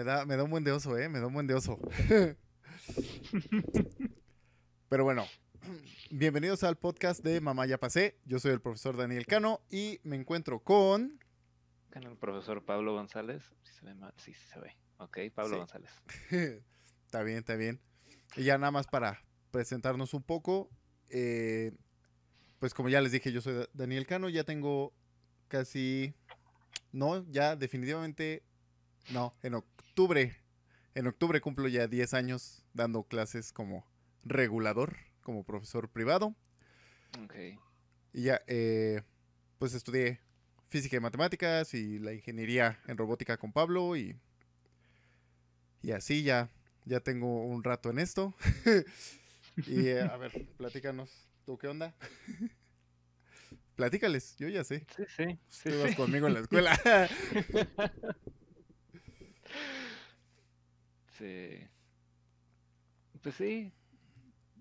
Me da, me da un buen de oso, ¿eh? Me da un buen de oso. Pero bueno, bienvenidos al podcast de Mamá Ya Pasé. Yo soy el profesor Daniel Cano y me encuentro con... Con el profesor Pablo González. Sí se ve mal, sí, sí se ve. Ok, Pablo Sí. González. está bien, está bien. Y ya nada más para presentarnos un poco. eh, pues como ya les dije, yo soy Da- Daniel Cano. Ya tengo casi... No, ya definitivamente... No, en octubre. En octubre cumplo ya 10 años dando clases como regulador, como profesor privado. Ok. Y ya, eh, pues estudié física y matemáticas y la ingeniería en robótica con Pablo y, y así ya, ya tengo un rato en esto. y eh, a ver, platícanos, ¿tú qué onda? Platícales, yo ya sé. Sí, sí. sí. conmigo en la escuela. Sí. Pues sí,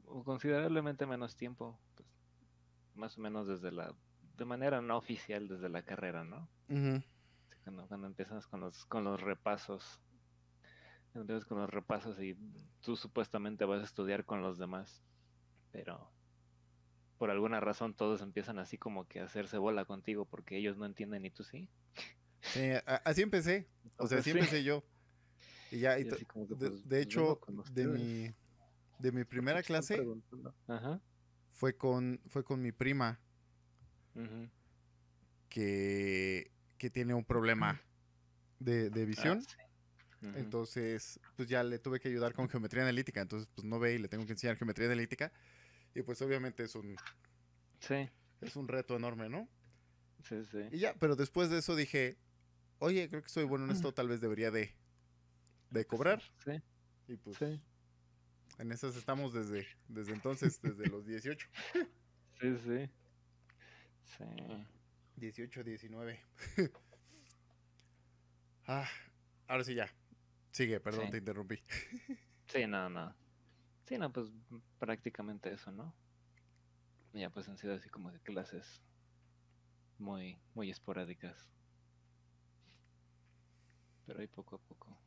o considerablemente menos tiempo, pues, más o menos desde la, de manera no oficial desde la carrera, ¿no? Cuando, cuando empiezas con los, con los repasos, empiezas con los repasos y tú supuestamente vas a estudiar con los demás, pero por alguna razón todos empiezan así como que a hacerse bola contigo porque ellos no entienden y tú sí. sí, así empecé. O sea, así sí. empecé yo. Y ya, y Y to- así como que, de, pues, de vengo hecho, de mi, de mi primera ¿Por qué están clase? Ajá. fue con, fue con mi prima. que, que tiene un problema de, de Ah, visión. Ujú. Entonces, pues ya le tuve que ayudar con geometría analítica. Entonces, pues no ve y le tengo que enseñar geometría analítica. Y pues obviamente es un, Sí, es un reto enorme, ¿no? sí, sí. Y ya, pero después de eso dije, oye, creo que soy bueno en esto, tal vez debería de, de cobrar. Sí, Y pues sí. en esas estamos desde, desde entonces, desde los 18. Sí, sí. Sí. 18, 19. ah, ahora sí ya. Sigue, perdón, Sí. te interrumpí. Sí, no, no. Sí, no, pues prácticamente eso, ¿no? Ya pues han sido así como de clases muy, muy esporádicas. Pero ahí poco a poco.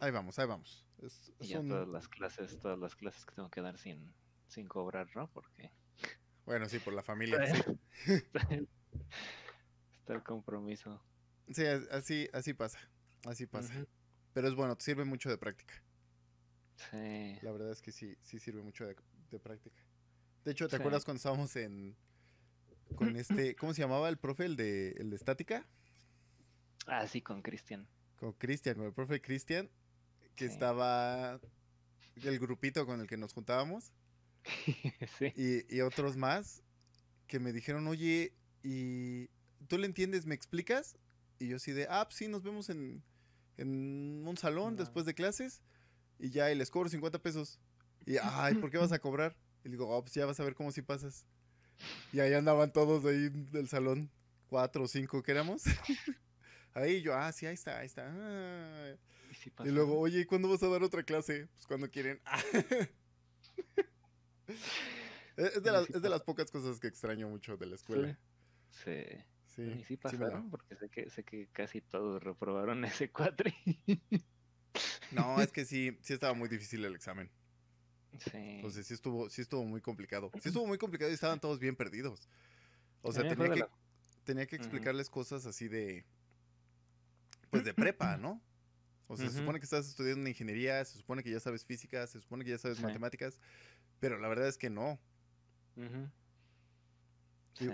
Ahí vamos, ahí vamos. Es, Y ya un- todas las clases, todas las clases que tengo que dar sin, sin cobrar, ¿no? Porque Bueno, sí, por la familia. está Sí, el, está el compromiso. Sí, as- así, así pasa. Así pasa. Pero es bueno, sirve mucho de práctica. Sí. La verdad es que sí, sí sirve mucho de, de práctica. De hecho, ¿te Sí. acuerdas cuando estábamos en con este, ¿cómo se llamaba el profe? El de, el de estática, Ah, sí, con Cristian. con Cristian, con el profe Cristian, que Sí. estaba el grupito con el que nos juntábamos. sí. y, y otros más que me dijeron, oye, ¿y tú le entiendes? ¿Me explicas? Y yo así de, ah, pues sí, nos vemos en, en un salón No. después de clases y ya, y les cobro 50 pesos. Y, ay, ¿por qué vas a cobrar? Y digo, oh, pues ya vas a ver cómo si pasas. Y ahí andaban todos ahí del salón, cuatro o cinco que éramos. ahí yo, ah, sí, ahí está, ahí está. ah". Y, luego, oye, ¿y cuándo vas a dar otra clase? Pues cuando quieren. es, es de las, sí es de las pasa. pocas cosas que extraño mucho de la escuela. Sí. Sí, y sí pasaron, porque sé que, sé que casi todos reprobaron ese cuatri. No, es que sí, sí estaba muy difícil el examen. Sí. Entonces sí estuvo, sí estuvo muy complicado. Sí estuvo muy complicado y estaban todos bien perdidos. O sea, tenía que, la- tenía que explicarles cosas así de. Pues de prepa, ¿no? O sea, se supone que estás estudiando ingeniería, se supone que ya sabes física, se supone que ya sabes Sí. matemáticas, pero la verdad es que no. Sí.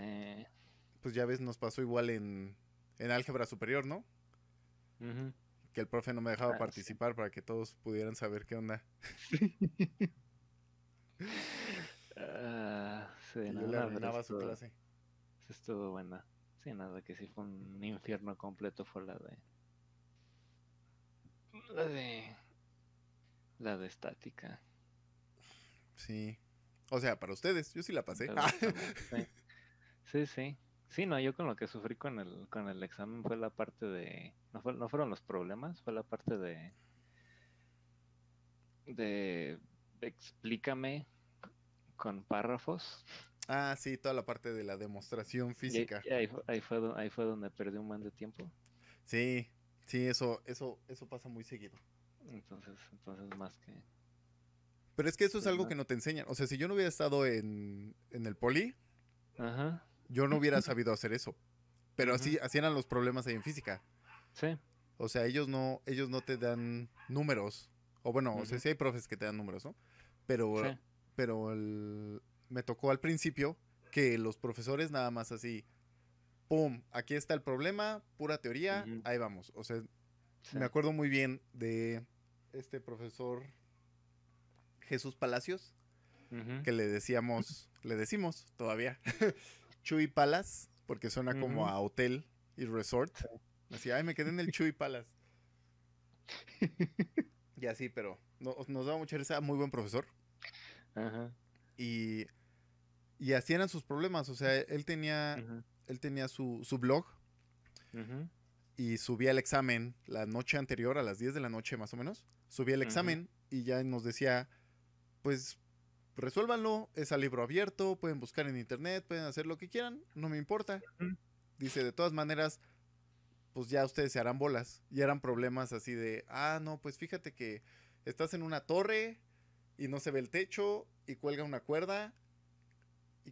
Pues ya ves, nos pasó igual en, en álgebra superior, ¿no? Que el profe no me dejaba Ah, sí. participar para que todos pudieran saber qué onda. Ah, sí, Y yo le arruinaba su clase. sí Estuvo buena. Sí, nada, que sí fue un infierno completo fue la de. La de. La de estática. Sí. O sea, para ustedes, yo sí la pasé. Examen, Sí. sí, sí. No, yo con lo que sufrí con el, con el examen fue la parte de. No, fue, no fueron los problemas, fue la parte de. De. Explícame con párrafos. Ah, sí, toda la parte de la demostración física. y ahí, fue- ahí fue, ahí fue donde perdí un buen de tiempo. Sí, Sí, eso, eso, eso pasa muy seguido. Entonces, entonces más que... Pero es que eso es Pues algo que no te enseñan. O sea, si yo no hubiera estado en, en el poli, Ajá. yo no hubiera sabido hacer eso. Pero así, así eran los problemas ahí en física. Sí. O sea, ellos no, ellos no te dan números. O bueno, o sea, sí hay profes que te dan números, ¿no? Pero, Sí. pero el- me tocó al principio que los profesores nada más así, ¡pum! Aquí está el problema, pura teoría, ahí vamos. O sea, sí. me acuerdo muy bien de este profesor Jesús Palacios, que le decíamos, le decimos todavía, Chuy Palace, porque suena como a hotel y resort. Así, ay, me quedé en el Chuy Palace. y así, pero no- nos daba mucha risa, muy buen profesor. Ajá. Y, y así eran sus problemas, o sea, él tenía. Él tenía su, su blog y subía el examen la noche anterior, a las 10 de la noche más o menos. Subía el examen y ya nos decía, pues resuélvanlo, es a libro abierto, pueden buscar en internet, pueden hacer lo que quieran, no me importa. Dice, de todas maneras, pues ya ustedes se harán bolas. Y eran problemas así de, ah, no, pues fíjate que estás en una torre y no se ve el techo y cuelga una cuerda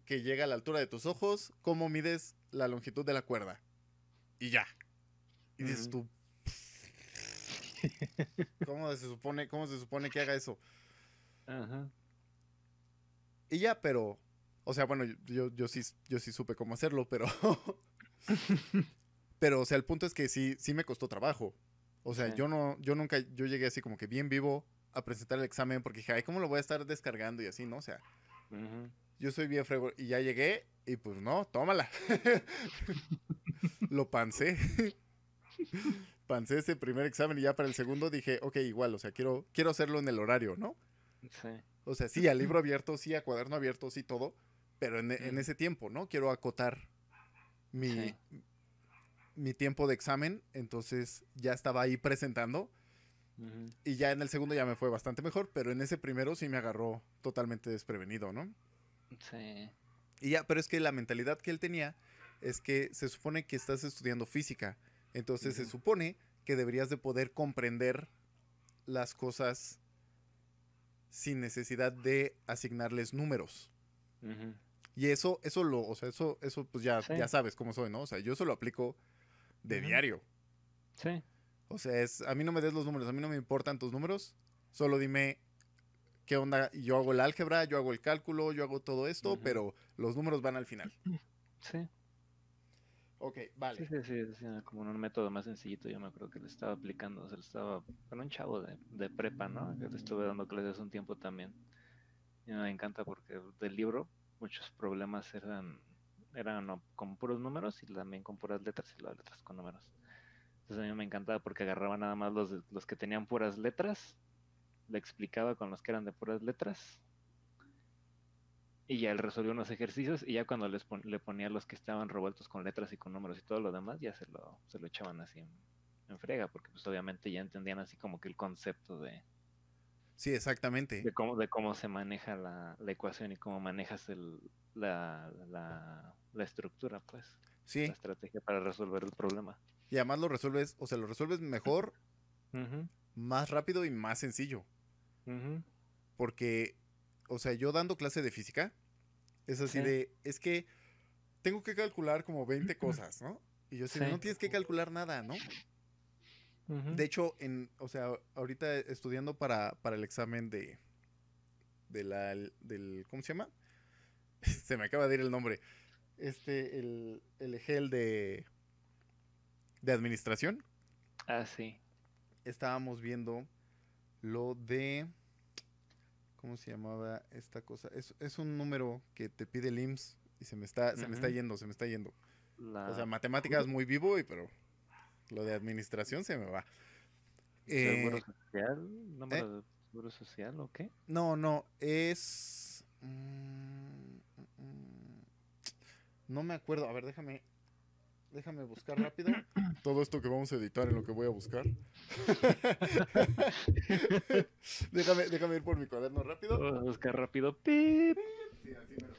que llega a la altura de tus ojos, ¿cómo mides la longitud de la cuerda? Y ya. Y dices tú, ¿cómo se supone, cómo se supone que haga eso? Ajá. Y ya, pero, o sea, bueno, yo, yo sí, yo sí supe cómo hacerlo, pero, pero, o sea, el punto es que sí, sí me costó trabajo. O sea, yo no, yo nunca, yo llegué así como que bien vivo a presentar el examen porque dije, ay, ¿cómo lo voy a estar descargando y así, no? O sea, Ujú. Yo soy bien frego y ya llegué y pues no, tómala. lo pancé. pancé ese primer examen y ya para el segundo dije, ok, igual, o sea, quiero, quiero hacerlo en el horario, ¿no? Sí. O sea, sí, a libro abierto, sí, a cuaderno abierto, sí, todo. Pero en, ese tiempo, ¿no? Quiero acotar mi, Sí. mi tiempo de examen. Entonces ya estaba ahí presentando. Y ya en el segundo ya me fue bastante mejor. Pero en ese primero sí me agarró totalmente desprevenido, ¿no? Sí. Y ya, pero es que la mentalidad que él tenía es que se supone que estás estudiando física. Entonces se supone que deberías de poder comprender las cosas sin necesidad de asignarles números. Y eso, eso lo, o sea, eso, eso pues ya, Sí. ya sabes cómo soy, ¿no? O sea, yo eso lo aplico de diario. Sí. O sea, es, a mí no me des los números, a mí no me importan tus números, solo dime qué onda, yo hago el álgebra, yo hago el cálculo, yo hago todo esto, pero los números van al final. Sí. Ok, Sí, vale. sí, sí, es eh, como un método más sencillito, yo me acuerdo que le estaba aplicando, se lo estaba con un chavo de, de prepa, ¿no? Que le estuve dando clases un tiempo también. Y me encanta porque del libro muchos problemas eran, eran no, con puros números y también con puras letras y las letras con números. Entonces a mí me encantaba porque agarraba nada más los, los que tenían puras letras, le explicaba con los que eran de puras letras y ya él resolvió unos ejercicios y ya cuando les pon- le ponía los que estaban revueltos con letras y con números y todo lo demás, ya se lo, se lo echaban así en, en frega, porque pues obviamente ya entendían así como que el concepto de, Sí, exactamente. de cómo, de cómo se maneja la, la ecuación y cómo manejas el, la, la, la estructura, pues, Sí, la estrategia para resolver el problema. y además lo resuelves, o sea, lo resuelves mejor, más rápido y más sencillo. Porque, o sea, yo dando clase de física, es así Sí. de, es que tengo que calcular como 20 cosas, ¿no? Y yo así, Sí. no tienes que calcular nada, ¿no? De hecho, en, o sea, ahorita estudiando para, para el examen de, de la, del, ¿cómo se llama? se me acaba de ir el nombre. Este, el, el EGEL de, de administración. Ah, sí. Estábamos viendo lo de, ¿cómo se llamaba esta cosa? Es, es un número que te pide el IMSS y se me está, se me está yendo, se me está yendo. La, O sea, matemáticas muy vivo, y pero lo de administración se me va. ¿Seguro Eh, social? ¿Número de seguro social o qué? No, no, es... mm, mm, no me acuerdo. A ver, déjame... Déjame buscar rápido. Todo esto que vamos a editar en lo que voy a buscar. déjame, déjame ir por mi cuaderno rápido. Vamos a buscar rápido. ¡Pip! Sí, así me lo...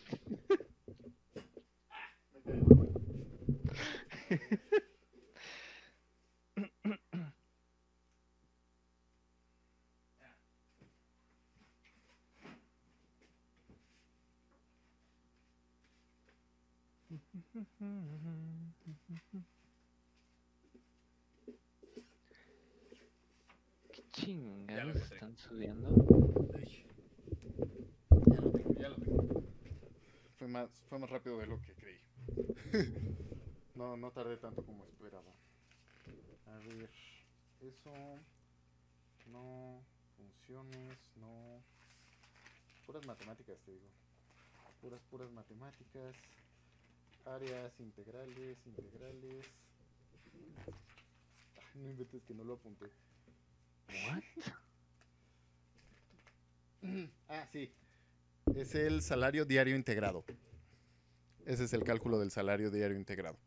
¿Qué chingados están subiendo? Ya lo tengo, ya lo tengo. Fue más, fue más rápido de lo que creí. no, no tardé tanto como esperaba. A ver, eso. No. Funciones, no. Puras matemáticas, te digo. Puras, puras matemáticas. Áreas integrales, integrales. Ay, no inventes que no lo apunté. ¿What? Ah, sí. Es el salario diario integrado. Ese es el cálculo del salario diario integrado.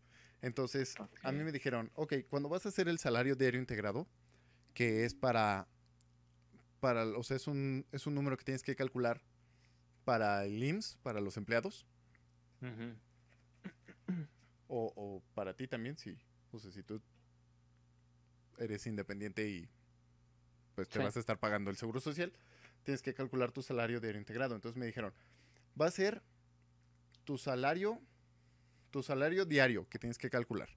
Entonces, a mí me dijeron, ok, cuando vas a hacer el salario diario integrado, que es para, para o sea, es un, es un número que tienes que calcular para el IMSS, para los empleados. O, o para ti también, si, o sea, si tú eres independiente y pues te Sí. vas a estar pagando el seguro social, tienes que calcular tu salario diario integrado. Entonces me dijeron, va a ser tu salario, tu salario diario que tienes que calcular.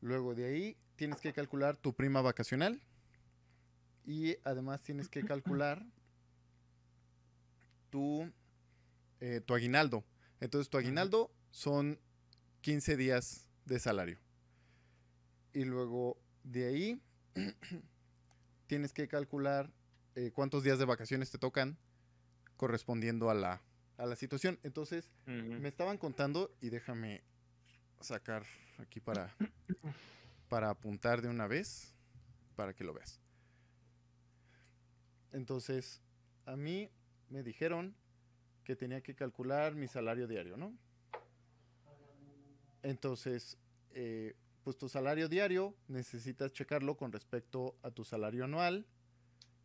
Luego de ahí tienes que calcular tu prima vacacional y además tienes que calcular tu, eh, tu aguinaldo. Entonces tu aguinaldo son 15 días de salario. Y luego de ahí tienes que calcular eh, cuántos días de vacaciones te tocan correspondiendo a la, a la situación. Entonces me estaban contando y déjame sacar aquí para, para apuntar de una vez para que lo veas. Entonces, a mí me dijeron que tenía que calcular mi salario diario, ¿no? Entonces, eh, pues tu salario diario necesitas checarlo con respecto a tu salario anual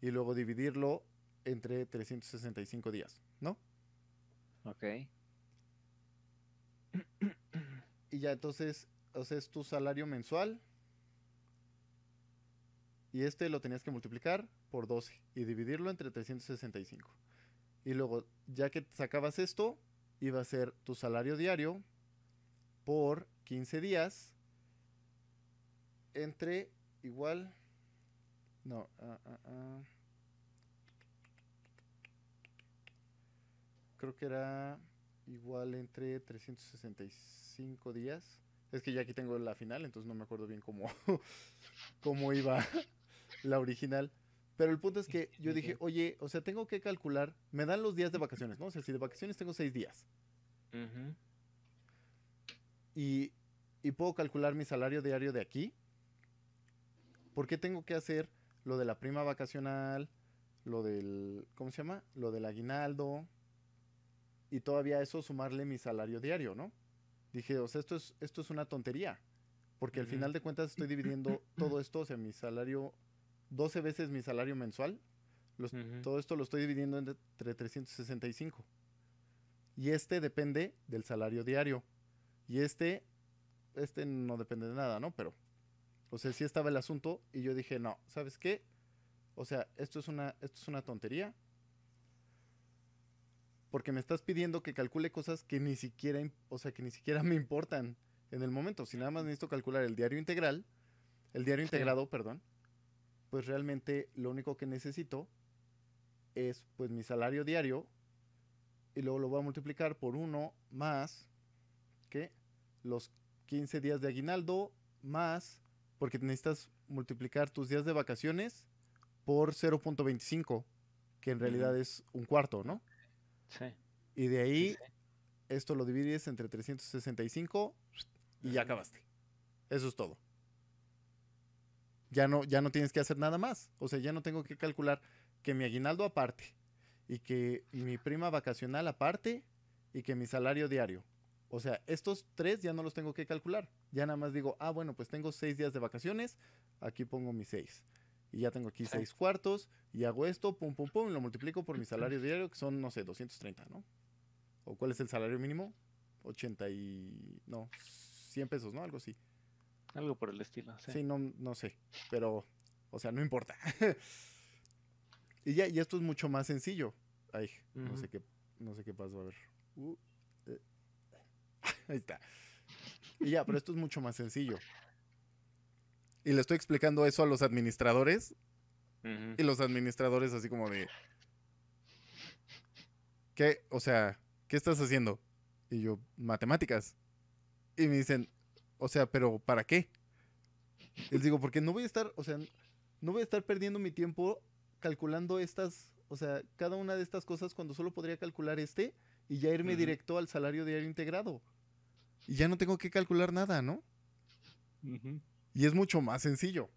y luego dividirlo entre 365 días, ¿no? Ok. Y ya entonces, o sea, es tu salario mensual. Y este lo tenías que multiplicar por 12 y dividirlo entre 365. Y luego, ya que sacabas esto, iba a ser tu salario diario por 15 días entre igual... No, ah, ah, ah. creo que era igual entre 365 días. Es que ya aquí tengo la final, entonces no me acuerdo bien cómo, cómo iba la original. Pero el punto es que yo dije, oye, o sea, tengo que calcular, me dan los días de vacaciones, ¿no? O sea, si de vacaciones tengo seis días Ujú. Y, y puedo calcular mi salario diario de aquí, ¿por qué tengo que hacer lo de la prima vacacional, lo del, ¿cómo se llama? Lo del aguinaldo y todavía eso sumarle mi salario diario, ¿no? Dije, o sea, esto es, esto es una tontería, porque al final de cuentas estoy dividiendo todo esto, o sea, mi salario, 12 veces mi salario mensual, los- todo esto lo estoy dividiendo entre 365. Y este depende del salario diario. Y este, este no depende de nada, ¿no? Pero, o sea, sí estaba el asunto y yo dije, no, ¿sabes qué? O sea, esto es una, esto es una tontería. Porque me estás pidiendo que calcule cosas que ni siquiera, o sea, que ni siquiera me importan en el momento. Si nada más necesito calcular el diario integral, el diario Sí. integrado, perdón, pues realmente lo único que necesito es pues mi salario diario y luego lo voy a multiplicar por uno más los 15 días de aguinaldo más porque necesitas multiplicar tus días de vacaciones por 0.25 que en realidad es un cuarto, ¿no? Sí. Y de ahí sí. esto lo divides entre 365 y ya acabaste. Eso es todo. Ya no, ya no tienes que hacer nada más. O sea, ya no tengo que calcular que mi aguinaldo aparte y que mi prima vacacional aparte y que mi salario diario. O sea, estos tres ya no los tengo que calcular. Ya nada más digo, ah, bueno, pues tengo seis días de vacaciones, aquí pongo mis seis. Y ya tengo aquí seis cuartos y hago esto, pum, pum, pum, y lo multiplico por mi salario diario, que son, no sé, 230, ¿no? ¿O cuál es el salario mínimo? 80 y... no, 100 pesos, ¿no? Algo así. Algo por el estilo. Sí. Sí, no, no sé, pero, o sea, no importa. y ya, y esto es mucho más sencillo. Ay, no sé qué, no sé qué pasó, a ver. Uh. Ahí está. Y ya, pero esto es mucho más sencillo. Y le estoy explicando eso a los administradores. Y los administradores así como de... ¿Qué? O sea, ¿qué estás haciendo? Y yo, matemáticas. Y me dicen, o sea, pero ¿para qué? Les digo, porque no voy a estar, o sea, no voy a estar perdiendo mi tiempo calculando estas, o sea, cada una de estas cosas cuando solo podría calcular este y ya irme directo al salario diario integrado. Y ya no tengo que calcular nada, ¿no? Y es mucho más sencillo.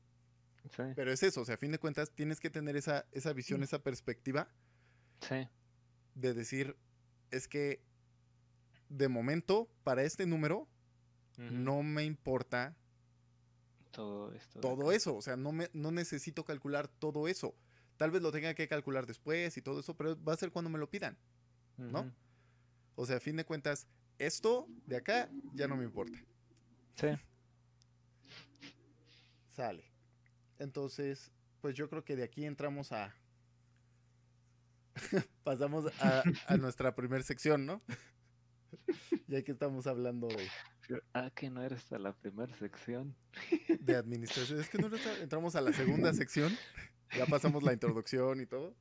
Sí, Pero es eso, o sea, a fin de cuentas tienes que tener esa, esa visión, esa perspectiva sí. de decir, es que de momento, para este número, no me importa Todo esto. eso. O sea, no, me, no necesito calcular todo eso. Tal vez lo tenga que calcular después y todo eso, pero va a ser cuando me lo pidan. ¿no? O sea, a fin de cuentas, esto de acá ya no me importa. Sí. Sale. Entonces, pues yo creo que de aquí entramos a... Pasamos a, a nuestra primera sección, ¿no? ya que estamos hablando de, Ah, que no eres hasta la primera sección. de administración. Es que no está- entramos a la segunda sección. Ya pasamos la introducción y todo.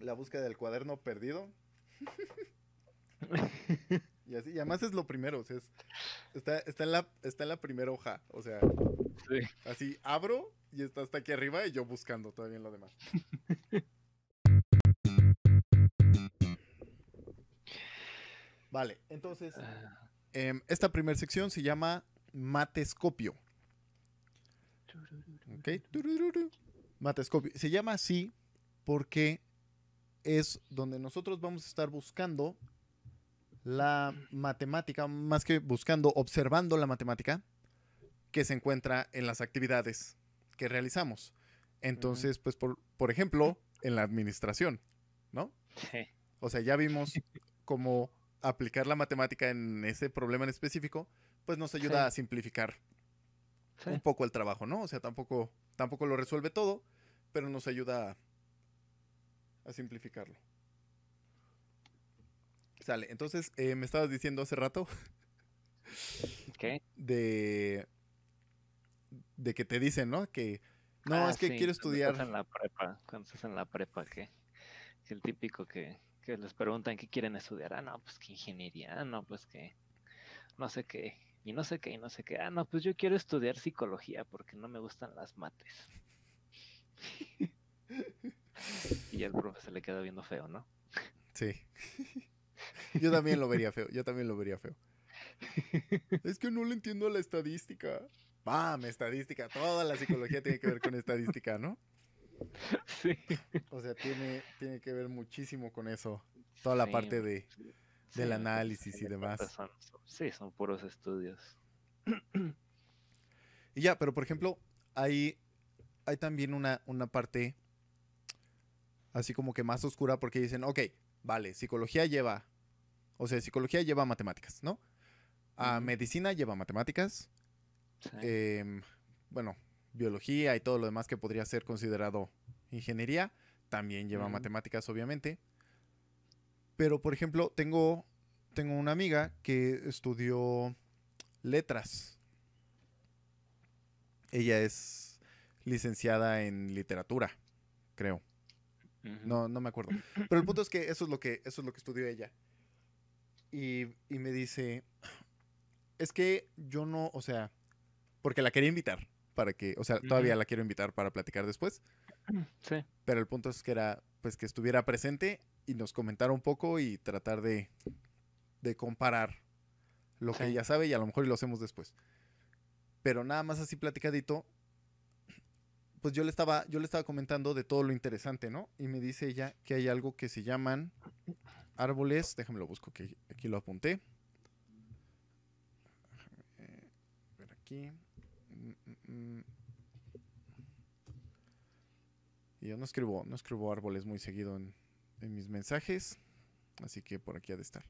La búsqueda del cuaderno perdido. Y así, y además es lo primero, o sea, es- está, está, en la, está en la primera hoja, o sea, Sí. así abro y está hasta aquí arriba y yo buscando todavía en lo demás. Vale, entonces, Ah, em, esta primera sección se llama Matescopio. ¿Ok? Turururu. Matescopio. Se llama así porque es donde nosotros vamos a estar buscando la matemática, más que buscando, observando la matemática que se encuentra en las actividades que realizamos. Entonces, pues, por, por ejemplo, en la administración, ¿no? Sí. O sea, ya vimos cómo aplicar la matemática en ese problema en específico, pues nos ayuda Sí. a simplificar Sí. un poco el trabajo, ¿no? O sea, tampoco, tampoco lo resuelve todo, pero nos ayuda a, simplificarlo. Sale, entonces eh, me estabas diciendo hace rato ¿Qué? de, de que te dicen, ¿no? Que no, Ah, es que sí, quiero cuando estás estudiar. en la prepa, cuando estás en la prepa, que, que el típico que, que les preguntan qué quieren estudiar. Ah, no, pues que ingeniería, ah, no, pues que no sé qué, y no sé qué, y no sé qué. Ah, no, pues yo quiero estudiar psicología porque no me gustan las mates. y el profe se le queda viendo feo, ¿no? Sí. Yo también lo vería feo, yo también lo vería feo. Es que no le entiendo la estadística. Mame, estadística. Toda la psicología tiene que ver con estadística, ¿no? Sí. O sea, tiene, tiene que ver muchísimo con eso. Toda la Sí, parte de... Sí, del análisis y demás. son- sí, son puros estudios. Y ya, pero por ejemplo, hay, hay también una, una parte así como que más oscura porque dicen, ok, vale, psicología lleva, o sea, psicología lleva matemáticas, ¿no? Ujú. medicina lleva matemáticas, Sí. em, bueno, biología y todo lo demás que podría ser considerado ingeniería, también lleva matemáticas, obviamente. Pero, por ejemplo, tengo, tengo una amiga que estudió letras. Ella es licenciada en literatura, creo. No, no me acuerdo. Pero el punto es que eso es lo que, eso es lo que estudió ella. Y, y me dice, es que yo no, o sea, porque la quería invitar para que, o sea, todavía la quiero invitar para platicar después. Sí. Pero el punto es que era, pues, que estuviera presente y nos comentara un poco y tratar de, de comparar lo que ella sabe y a lo mejor lo hacemos después. Pero nada más así platicadito, pues yo le estaba, yo le estaba comentando de todo lo interesante, ¿no? Y me dice ella que hay algo que se llaman árboles, déjame lo busco, que aquí lo apunté. Ver aquí. Y yo no escribo, no escribo árboles muy seguido en, en mis mensajes, así que por aquí ha de estar.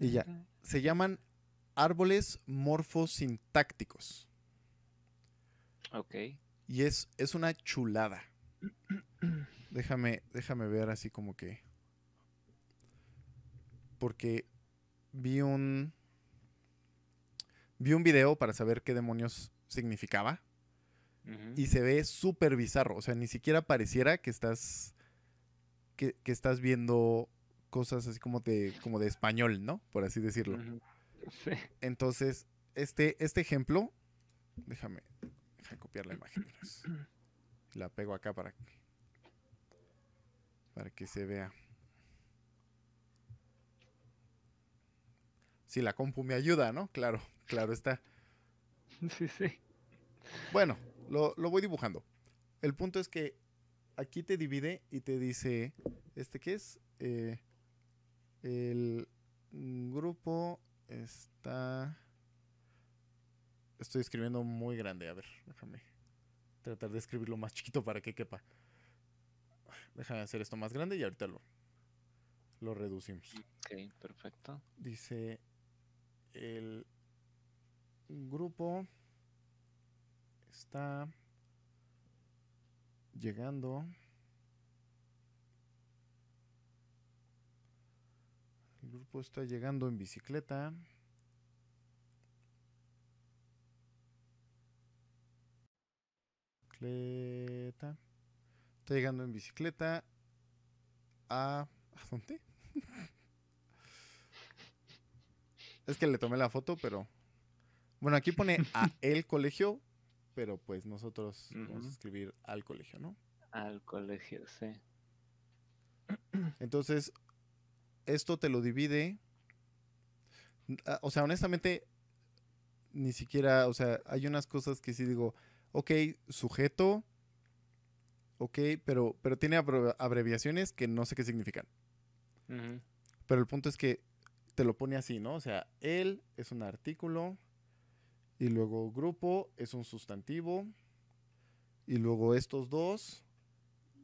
Y ya. se llaman árboles morfosintácticos. Ok. Y es, es una chulada. Déjame, déjame ver así como que. Porque vi un. Vi un video para saber qué demonios significaba. Y se ve súper bizarro. O sea, ni siquiera pareciera que estás. Que, que estás viendo cosas así como de, como de español, ¿no? Por así decirlo. Sí. Entonces, este, este ejemplo. Déjame, déjame copiar la imagen. La pego acá para que, para que se vea. Si la compu me ayuda, ¿no? Claro, claro está. Sí, sí. Bueno, lo, lo voy dibujando. El punto es que aquí te divide y te dice, ¿este qué es? Eh, el grupo está... Estoy escribiendo muy grande, a ver, déjame tratar de escribirlo más chiquito para que quepa. Déjame hacer esto más grande y ahorita lo, lo reducimos. Ok, perfecto. Dice el grupo está llegando. El grupo está llegando en bicicleta. Bicicleta. Está llegando en bicicleta a... ¿A dónde? Es que le tomé la foto, pero. Bueno, aquí pone a el colegio, pero pues nosotros vamos a escribir al colegio, ¿no? Al colegio, sí. Entonces, esto te lo divide. Ah, O sea, honestamente, ni siquiera, o sea, hay unas cosas que sí digo, ok, sujeto, ok, pero, pero tiene abre- abreviaciones que no sé qué significan. Pero el punto es que te lo pone así, ¿no? O sea, él es un artículo y luego grupo es un sustantivo y luego estos dos,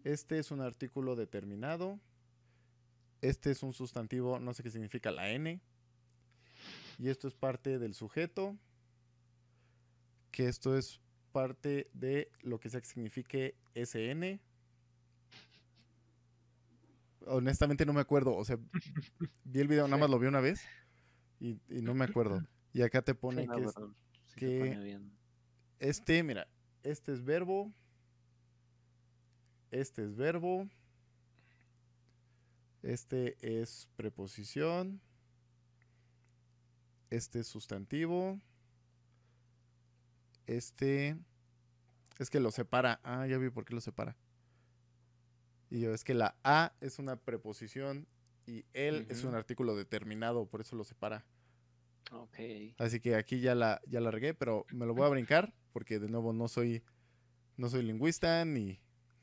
este es un artículo determinado, este es un sustantivo, no sé qué significa la N, y esto es parte del sujeto, que esto es parte de lo que sea que signifique SN. Honestamente no me acuerdo, o sea, vi el video, nada más lo vi una vez y, y no me acuerdo. Y acá te pone Sí, no, que es pero sí se que- pone bien. este, mira, este es verbo, este es verbo, este es preposición, este es sustantivo, este es que lo separa. Ah, ya vi por qué lo separa. Y yo, es que la A es una preposición y él es un artículo determinado, por eso lo separa. Ok. Así que aquí ya la, ya la regué, pero me lo voy a brincar porque de nuevo no soy, no soy lingüista ni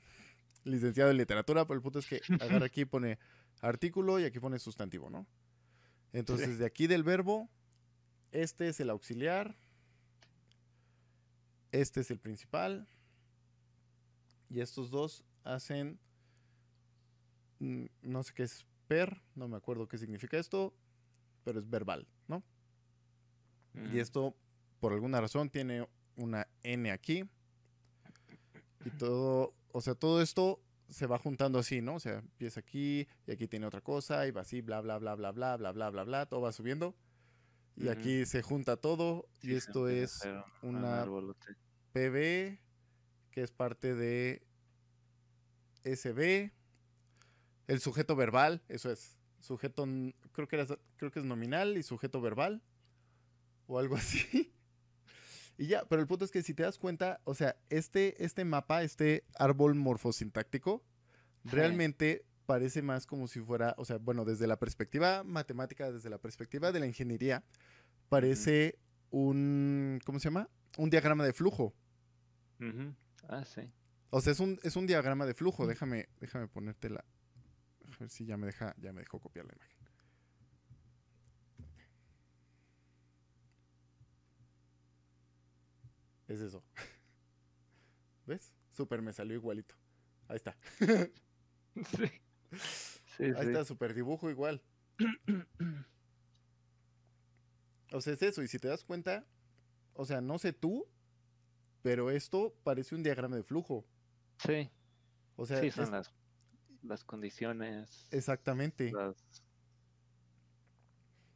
licenciado en literatura, pero el punto es que agarra aquí y pone artículo y aquí pone sustantivo, ¿no? Entonces de aquí del verbo, este es el auxiliar, este es el principal y estos dos hacen, mm, no sé qué es per, no me acuerdo qué significa esto, pero es verbal, ¿no? Y Ujú. esto, por alguna razón, tiene una N aquí. Y todo, o sea, todo esto se va juntando así, ¿no? O sea, empieza aquí y aquí tiene otra cosa y va así, bla, bla, bla, bla, bla, bla, bla, bla, bla, todo va subiendo. Y aquí se junta todo y Sí, esto es una. PB, que es parte de SB. El sujeto verbal, eso es. Sujeto, creo que, era, creo que es nominal y sujeto verbal. O algo así. Y ya, pero el punto es que si te das cuenta, o sea, este, este mapa, este árbol morfosintáctico, realmente parece más como si fuera, o sea, bueno, desde la perspectiva matemática, desde la perspectiva de la ingeniería, parece un, ¿cómo se llama? Un diagrama de flujo. Ah, sí. O sea, es un, es un diagrama de flujo. Déjame, déjame ponerte la. A ver si ya me deja, ya me dejó copiar la imagen. Es eso. ¿Ves? Súper me salió igualito. Ahí está. Sí. Sí, Ahí sí. está, súper dibujo igual. O sea, es eso. Y si te das cuenta, o sea, no sé tú, Pero esto parece un diagrama de flujo. Sí. O sea, sí, son es- las, las condiciones. exactamente. las-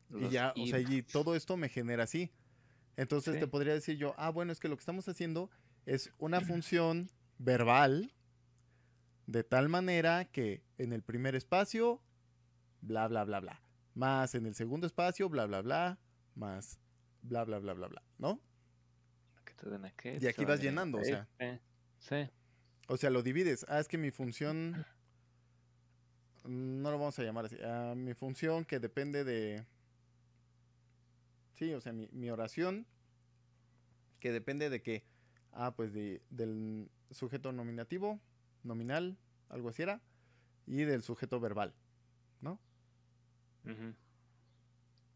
Y ya, o sea, y todo esto me genera así. Entonces Sí. te podría decir yo, ah, bueno, es que lo que estamos haciendo es una función verbal de tal manera que en el primer espacio, bla, bla, bla, bla. Más en el segundo espacio, bla, bla, bla. Más bla, bla, bla, bla, bla. ¿No? Y aquí vas llenando, o sea. Sí. O sea, lo divides. Ah, es que mi función. No lo vamos a llamar así. Ah, mi función que depende de. Sí, o sea, mi, mi oración. Que depende de que. Ah, pues de, del sujeto nominativo, nominal, algo así era. Y del sujeto verbal. ¿No?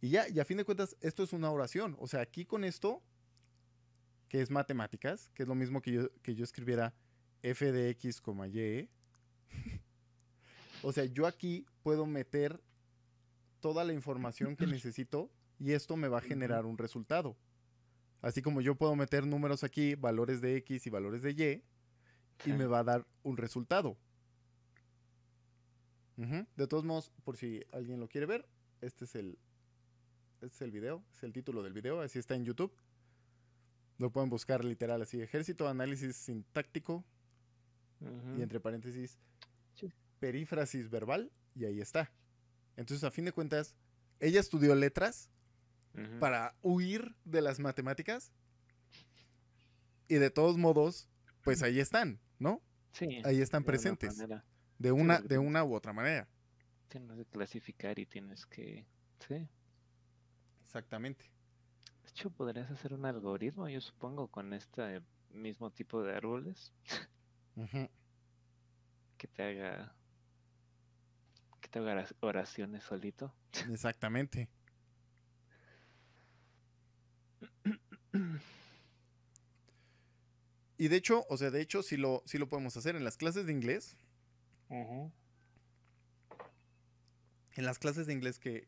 Y ya, y a fin de cuentas, esto es una oración. O sea, aquí con esto, que es matemáticas, que es lo mismo que yo, que yo escribiera f de x, y. o sea, yo aquí puedo meter toda la información que necesito y esto me va a generar un resultado. Así como yo puedo meter números aquí, valores de x y valores de y, y me va a dar un resultado. De todos modos, por si alguien lo quiere ver, este es el, este es el video, es el título del video, así está en YouTube. Lo pueden buscar literal así, ejército, análisis sintáctico y entre paréntesis, Sí. perífrasis verbal, y ahí está. Entonces, a fin de cuentas, ella estudió letras Para huir de las matemáticas y de todos modos, pues ahí están, ¿no? Sí, Ahí están de presentes, de una, de una u otra manera. Tienes que clasificar y tienes que. Sí. Exactamente. De hecho, podrías hacer un algoritmo, yo supongo, con este mismo tipo de árboles que te haga. que te haga oraciones solito. Exactamente. Y de hecho, o sea, de hecho sí lo, sí lo podemos hacer en las clases de inglés. En las clases de inglés que,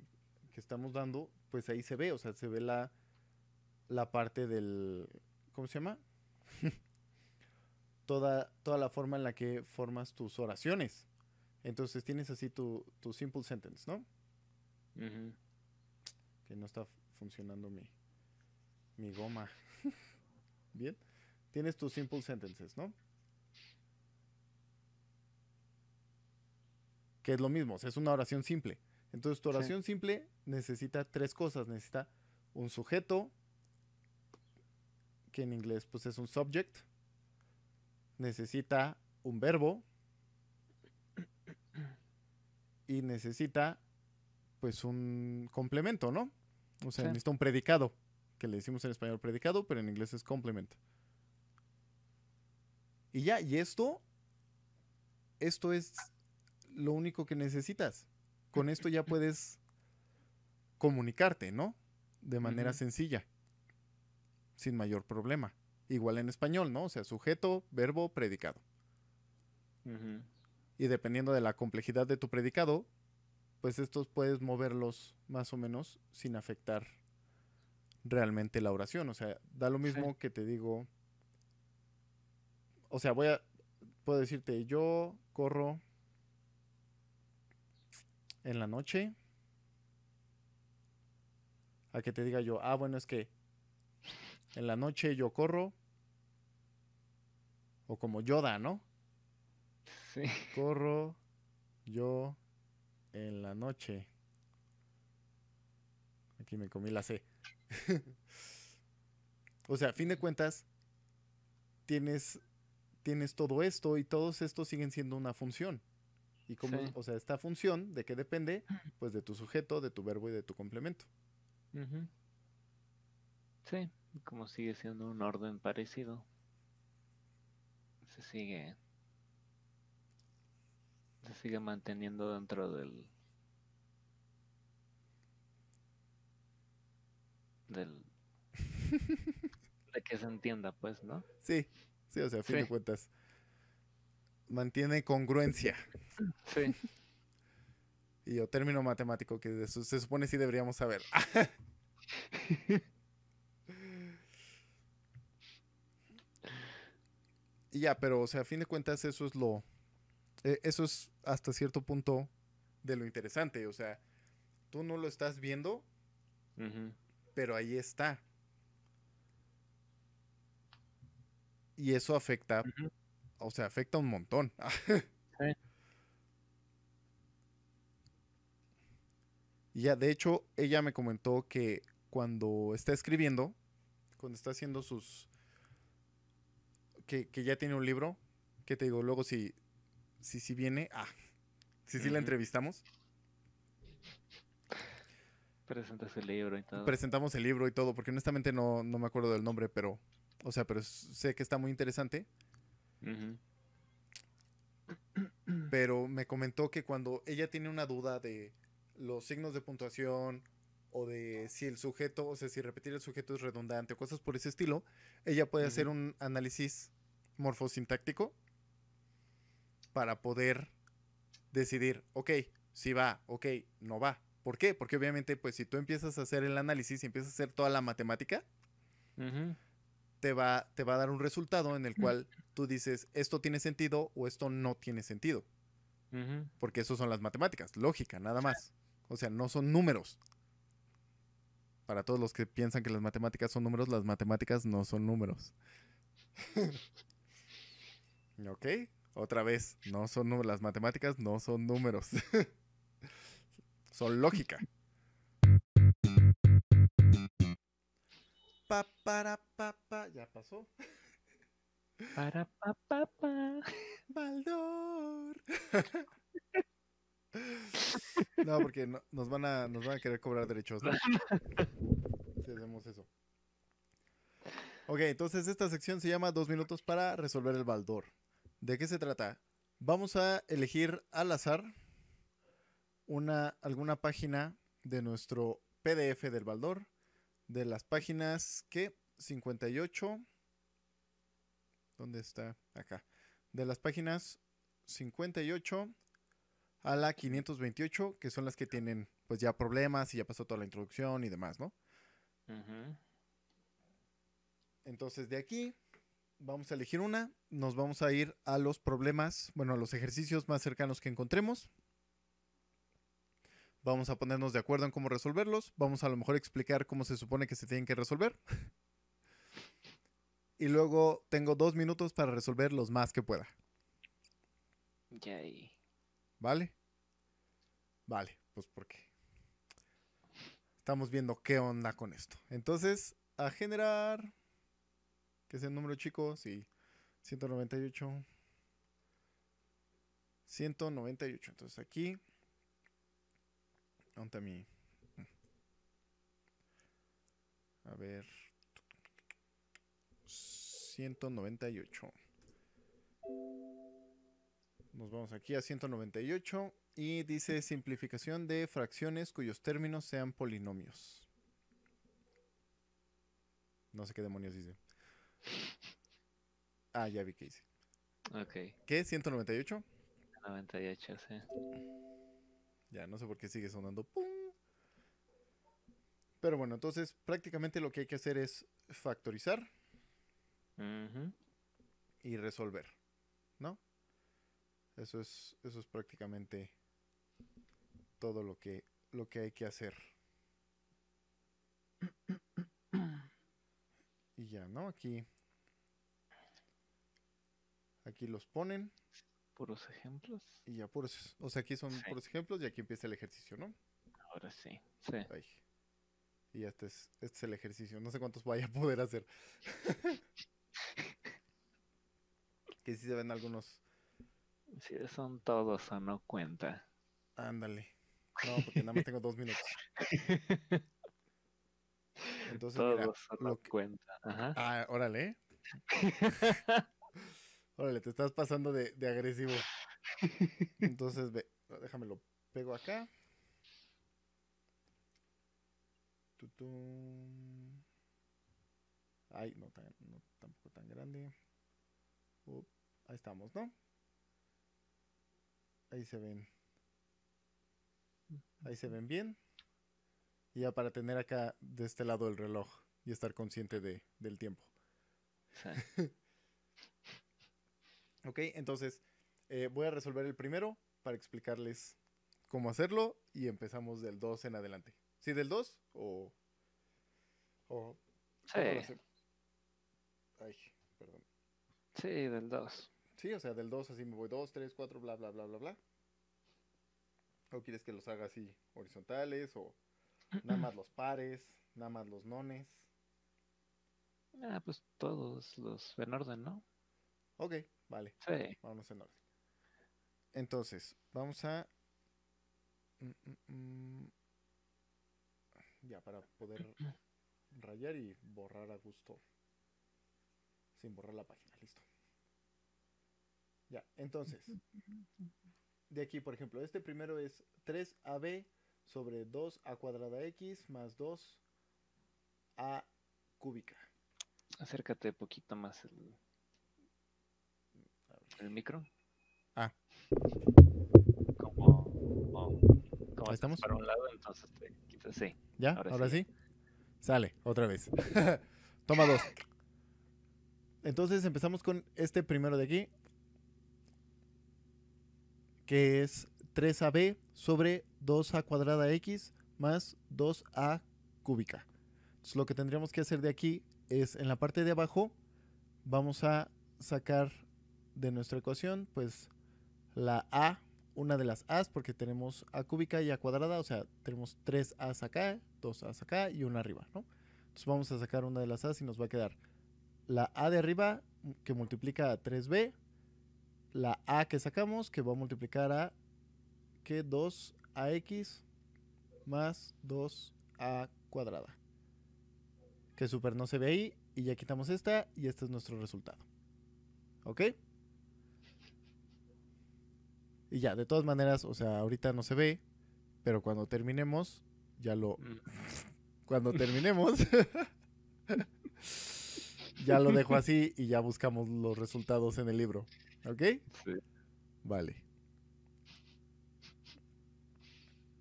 que estamos dando, pues ahí se ve, o sea, se ve la, la parte del, ¿cómo se llama? toda, toda la forma en la que formas tus oraciones. Entonces tienes así tu, tu simple sentence, ¿no? Que no está funcionando mi, mi goma. Bien. Tienes tus simple sentences, ¿no? Que es lo mismo, o sea, es una oración simple. Entonces tu Sí. oración simple necesita tres cosas. Necesita un sujeto, que en inglés pues es un subject. Necesita un verbo. Y necesita pues un complemento, ¿no? O sea, Sí. necesita un predicado, que le decimos en español predicado, pero en inglés es complement. Y ya, y esto, esto es lo único que necesitas. Con esto ya puedes comunicarte, ¿no? De manera sencilla, sin mayor problema. Igual en español, ¿no? O sea, sujeto, verbo, predicado. Y dependiendo de la complejidad de tu predicado, pues estos puedes moverlos más o menos sin afectar realmente la oración. O sea, da lo mismo que te digo. O sea, voy a. Puedo decirte, yo corro en la noche. A que te diga yo, ah, bueno, es que en la noche yo corro. O como Yoda, ¿no? Sí. Corro yo en la noche. Aquí me comí la C. o sea, a fin de cuentas, tienes, tienes todo esto y todos estos siguen siendo una función. Y como, Sí. o sea, esta función, ¿de qué depende? Pues de tu sujeto, de tu verbo y de tu complemento. Sí, como sigue siendo un orden parecido. Se sigue. Se sigue manteniendo dentro del. del. de que se entienda, pues, ¿no? Sí, sí, o sea, a fin de cuentas, mantiene congruencia. Sí. Y o término matemático que de eso se supone sí deberíamos saber. Y ya, pero, o sea, a fin de cuentas, eso es lo. eh, eso es hasta cierto punto de lo interesante. O sea, tú no lo estás viendo, pero ahí está. Y eso afecta, o sea, afecta un montón. Sí. Y ya, de hecho, ella me comentó que cuando está escribiendo, cuando está haciendo sus... Que, que ya tiene un libro, que te digo, luego si, si, si viene... Ah, si sí la entrevistamos, Presentas el libro y todo. presentamos el libro y todo, porque honestamente no, no me acuerdo del nombre, pero... O sea, pero sé que está muy interesante. Pero me comentó que cuando ella tiene una duda de los signos de puntuación o de si el sujeto, o sea, si repetir el sujeto es redundante o cosas por ese estilo, ella puede hacer un análisis morfosintáctico para poder decidir, ok, si va, ok, no va. ¿Por qué? Porque obviamente, pues si tú empiezas a hacer el análisis y empiezas a hacer toda la matemática, Ujú. Te va, te va a dar un resultado en el cual tú dices, esto tiene sentido o esto no tiene sentido. Porque eso son las matemáticas, lógica, nada más. O sea, no son números. Para todos los que piensan que las matemáticas son números, las matemáticas no son números. ¿Ok? Otra vez, no son números. Las matemáticas no son números. son lógica. Pa, para, pa, pa. Ya pasó. Para pa pa pa. Baldor. no, porque no- nos van a nos van a querer cobrar derechos, ¿no? Si hacemos eso. Ok, entonces esta sección se llama Dos minutos para resolver el Baldor. ¿De qué se trata? Vamos a elegir al azar una, alguna página de nuestro PDF del Baldor. De las páginas que 58. ¿Dónde está? Acá. De las páginas 58 a la 528, que son las que tienen pues ya problemas y ya pasó toda la introducción y demás, ¿no? Entonces de aquí vamos a elegir una, nos vamos a ir a los problemas, bueno, a los ejercicios más cercanos que encontremos. Vamos a ponernos de acuerdo en cómo resolverlos, vamos a lo mejor explicar cómo se supone que se tienen que resolver. y luego tengo dos minutos para resolver los más que pueda, Yay. ¿vale? Vale, pues porque estamos viendo qué onda con esto. Entonces, a generar, que es el número chico, sí, 198. 198. Entonces aquí. ¿Dónde mi? A ver. 198. Nos vamos aquí a 198 y dice simplificación de fracciones cuyos términos sean polinomios. No sé qué demonios dice. Ah, ya vi que dice. Ok. ¿Qué? ¿198? 98, sí. Ya, no sé por qué sigue sonando. ¡pum! Pero bueno, entonces prácticamente lo que hay que hacer es factorizar y resolver, ¿no? Eso es, eso es prácticamente todo lo que, lo que hay que hacer. Y ya, ¿no? Aquí, aquí los ponen Puros ejemplos. y ya puros, o sea, aquí son Sí. puros ejemplos y aquí empieza el ejercicio, ¿no? Ahora sí. Sí. Y ya este es, este es el ejercicio. No sé cuántos vaya a poder hacer. que si se ven algunos. Si son todos o no cuenta. Ándale. No, porque nada más tengo dos minutos. Entonces, mira, todos o no lo que- cuenta. Ajá. Ah, órale. Órale, te estás pasando de, de agresivo. Entonces, ve, déjame lo pego acá. Tutum. Ay, no, tan, no tampoco tan grande. Up, ahí estamos, ¿no? Ahí se ven. Ahí se ven bien. Y ya para tener acá de este lado el reloj y estar consciente de, del tiempo. Ok, entonces eh, voy a resolver el primero para explicarles cómo hacerlo y empezamos del 2 en adelante. ¿Sí, del 2 o...? o Sí, Ay, perdón. sí, del 2. Sí, o sea, del 2 así me voy 2, 3, 4, bla, bla, bla, bla, bla. ¿O quieres que los haga así horizontales o nada más los pares, nada más los nones? Ah, pues todos los en orden, ¿no? Ok, vale, Sí. vámonos en orden. Entonces, vamos a... mm, mm, mm. Ya, para poder rayar y borrar a gusto. Sin borrar la página, listo. Ya, entonces, de aquí, por ejemplo, este primero es 3AB sobre 2A cuadrada X más 2A cúbica. Acércate poquito más el. El micro. Ah. Como, como, como Ahí estamos. Para un lado, entonces te quitas, sí. ¿Ya? Ahora Ahora, sí. sí. Sale, otra vez. Toma dos. Entonces empezamos con este primero de aquí. Que es 3AB sobre 2A cuadrada X más 2A cúbica. Entonces lo que tendríamos que hacer de aquí es en la parte de abajo vamos a sacar de nuestra ecuación pues la A, una de las A's porque tenemos A cúbica y A cuadrada, o sea, tenemos tres A's acá, dos A's acá y una arriba, ¿no? Entonces vamos a sacar una de las A's y nos va a quedar la A de arriba que multiplica a 3B, la A que sacamos que va a multiplicar a que 2AX más 2A cuadrada. Que super no se ve ahí y ya quitamos esta y este es nuestro resultado. ¿Ok? Y ya, de todas maneras, o sea, ahorita no se ve, pero cuando terminemos, ya lo... Mm. Cuando terminemos, ya lo dejo así y ya buscamos los resultados en el libro. ¿Ok? Sí. Vale.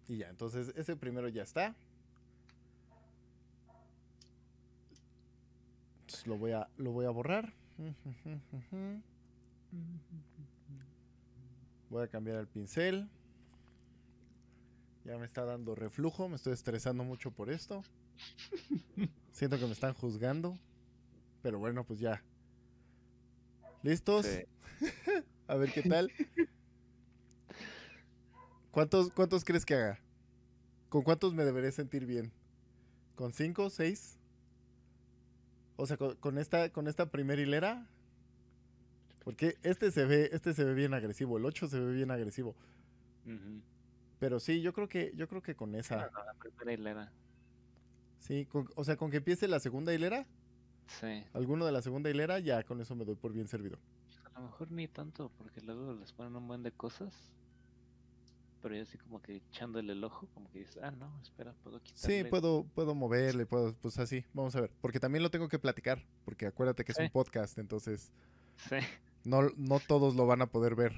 Y ya, entonces ese primero ya está. Entonces lo voy a, lo voy a borrar. Voy a cambiar el pincel. Ya me está dando reflujo, me estoy estresando mucho por esto. Siento que me están juzgando. Pero bueno, pues ya. ¿Listos? Sí. A ver qué tal. ¿Cuántos, ¿Cuántos crees que haga? ¿Con cuántos me deberé sentir bien? ¿Con cinco, seis? O sea, con, con esta, con esta primera hilera. Porque este se ve, este se ve bien agresivo, el 8 se ve bien agresivo. Pero sí, yo creo que, yo creo que con esa. No, la primera hilera. Sí, con- o sea, con que empiece la segunda hilera, Sí. alguno de la segunda hilera, ya con eso me doy por bien servido. A lo mejor ni tanto, porque luego les ponen un buen de cosas. Pero yo así como que echándole el ojo, como que dices, ah, no, espera, puedo quitarle. Sí, puedo, puedo moverle, puedo, pues así, vamos a ver. Porque también lo tengo que platicar, porque acuérdate que es un podcast, entonces Sí. No, no todos lo van a poder ver.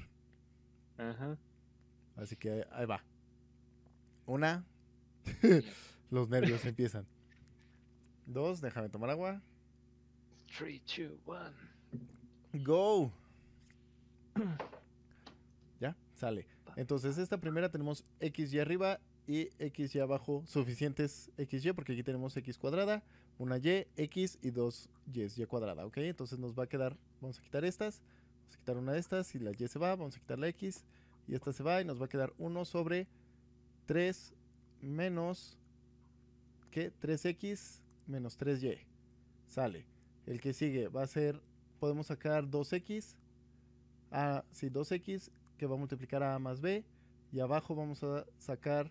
Ajá. Así que ahí va. Una, los nervios empiezan. Dos, déjame tomar agua. 3, 2, 1. Go. Ya, sale. Entonces, esta primera tenemos XY arriba y XY abajo, suficientes XY, porque aquí tenemos X cuadrada, una Y, X y dos Y's, Y cuadrada, ¿ok? Entonces nos va a quedar, vamos a quitar estas, vamos a quitar una de estas y la Y se va, vamos a quitar la X y esta se va y nos va a quedar 1 sobre 3 menos, ¿qué? 3X menos 3Y. Sale. El que sigue va a ser, podemos sacar 2X, a, sí, 2X que va a multiplicar a A más B. Y abajo vamos a sacar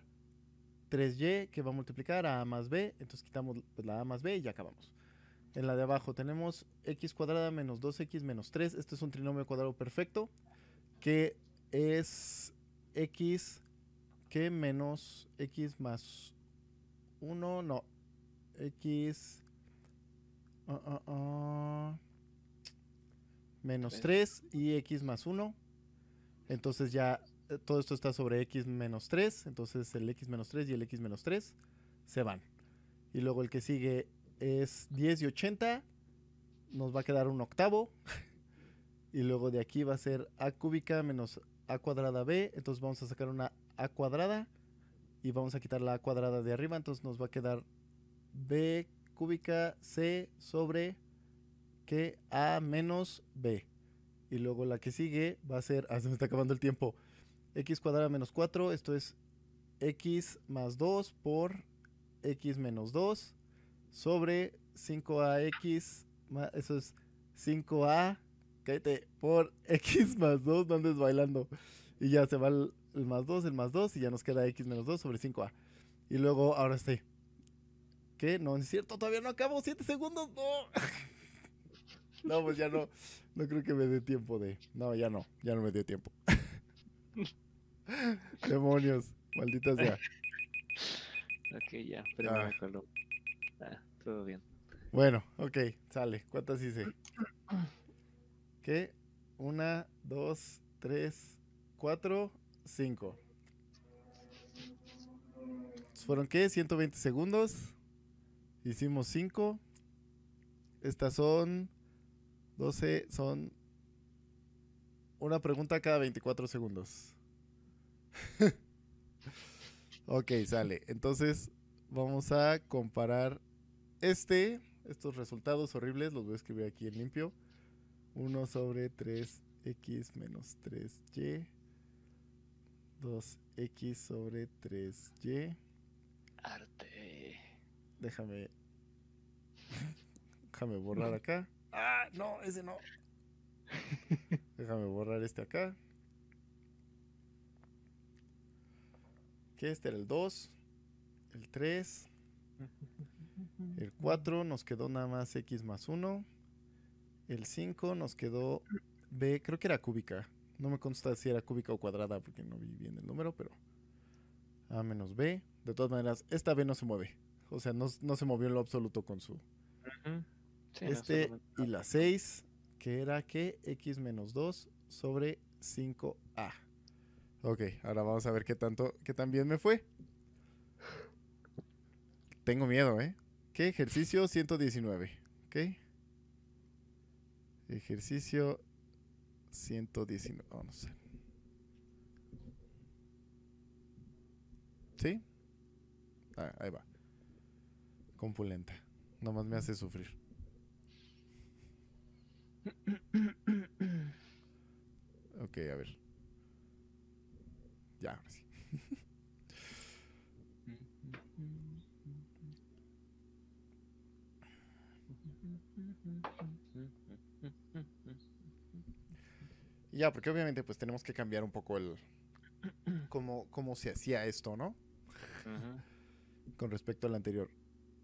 3Y que va a multiplicar a A más B. Entonces quitamos pues, la A más B y ya acabamos. En la de abajo tenemos X cuadrada menos 2X menos 3. Este es un trinomio cuadrado perfecto. Que es X que menos X más 1. No. X... ah, ah, ah, menos Tres. 3 y X más 1. Entonces ya eh, todo esto está sobre x menos 3. Entonces el x menos 3 y el x menos 3 se van. Y luego el que sigue es 10 y 80. Nos va a quedar un octavo. Y luego de aquí va a ser a cúbica menos a cuadrada b. Entonces vamos a sacar una a cuadrada. Y vamos a quitar la a cuadrada de arriba. Entonces nos va a quedar b cúbica c sobre que a menos b. Y luego la que sigue va a ser, ah, se me está acabando el tiempo, x cuadrada menos 4, esto es x más 2 por x menos 2 sobre 5ax, eso es 5a, cállate, por x más 2, ¿dónde es bailando? Y ya se va el, el, más 2, el más 2 y ya nos queda x menos 2 sobre 5a. Y luego, ahora sí. ¿Qué? No, es cierto, todavía no acabo, 7 segundos, no. No, pues ya no. No creo que me dé tiempo de. No, ya no. Ya no me dio tiempo. Demonios. Maldita sea. Ok, ya. Pero ah. me Ah, todo bien. Bueno, ok. Sale. ¿Cuántas hice? ¿Qué? Una, dos, tres, cuatro, cinco. ¿Fueron qué? 120 segundos. Hicimos cinco. Estas son 12 son una pregunta cada 24 segundos. ok, sale. Entonces vamos a comparar este, estos resultados horribles, los voy a escribir aquí en limpio. 1 sobre 3x menos 3y. 2x sobre 3y. Arte. Déjame. Déjame borrar acá. Ah, no, ese no. Déjame borrar este acá. Que este era el 2, el 3, el 4 nos quedó nada más x más 1, el 5 nos quedó b, creo que era cúbica. No me consta si era cúbica o cuadrada porque no vi bien el número, pero a menos b. De todas maneras, esta b no se mueve. O sea, no, se movió en lo absoluto con su este y la 6, que era que x menos 2 sobre 5a. Ok, ahora vamos a ver qué tanto, qué tan bien me fue. Tengo miedo, ¿eh? ¿Qué? Ejercicio 119, ¿ok? Ejercicio 119, vamos a. ¿Sí? Ah, ahí va. Compulenta. Nomás me hace sufrir. ok, a ver. Ya, ahora sí. ya, porque obviamente pues tenemos que cambiar un poco el... cómo, cómo se hacía esto, ¿no? Con respecto al anterior.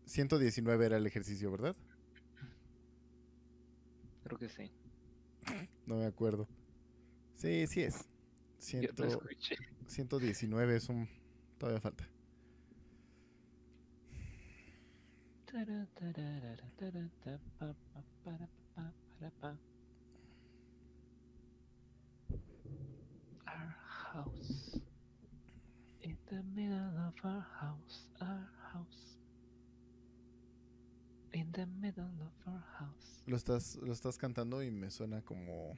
119 era el ejercicio, ¿verdad? Creo que sí. No me acuerdo. Sí, sí es. Ciento, 119 es un... Todavía falta. Our house. In the middle of our house. Our house. In the middle of our house. Lo estás, lo estás cantando y me suena como.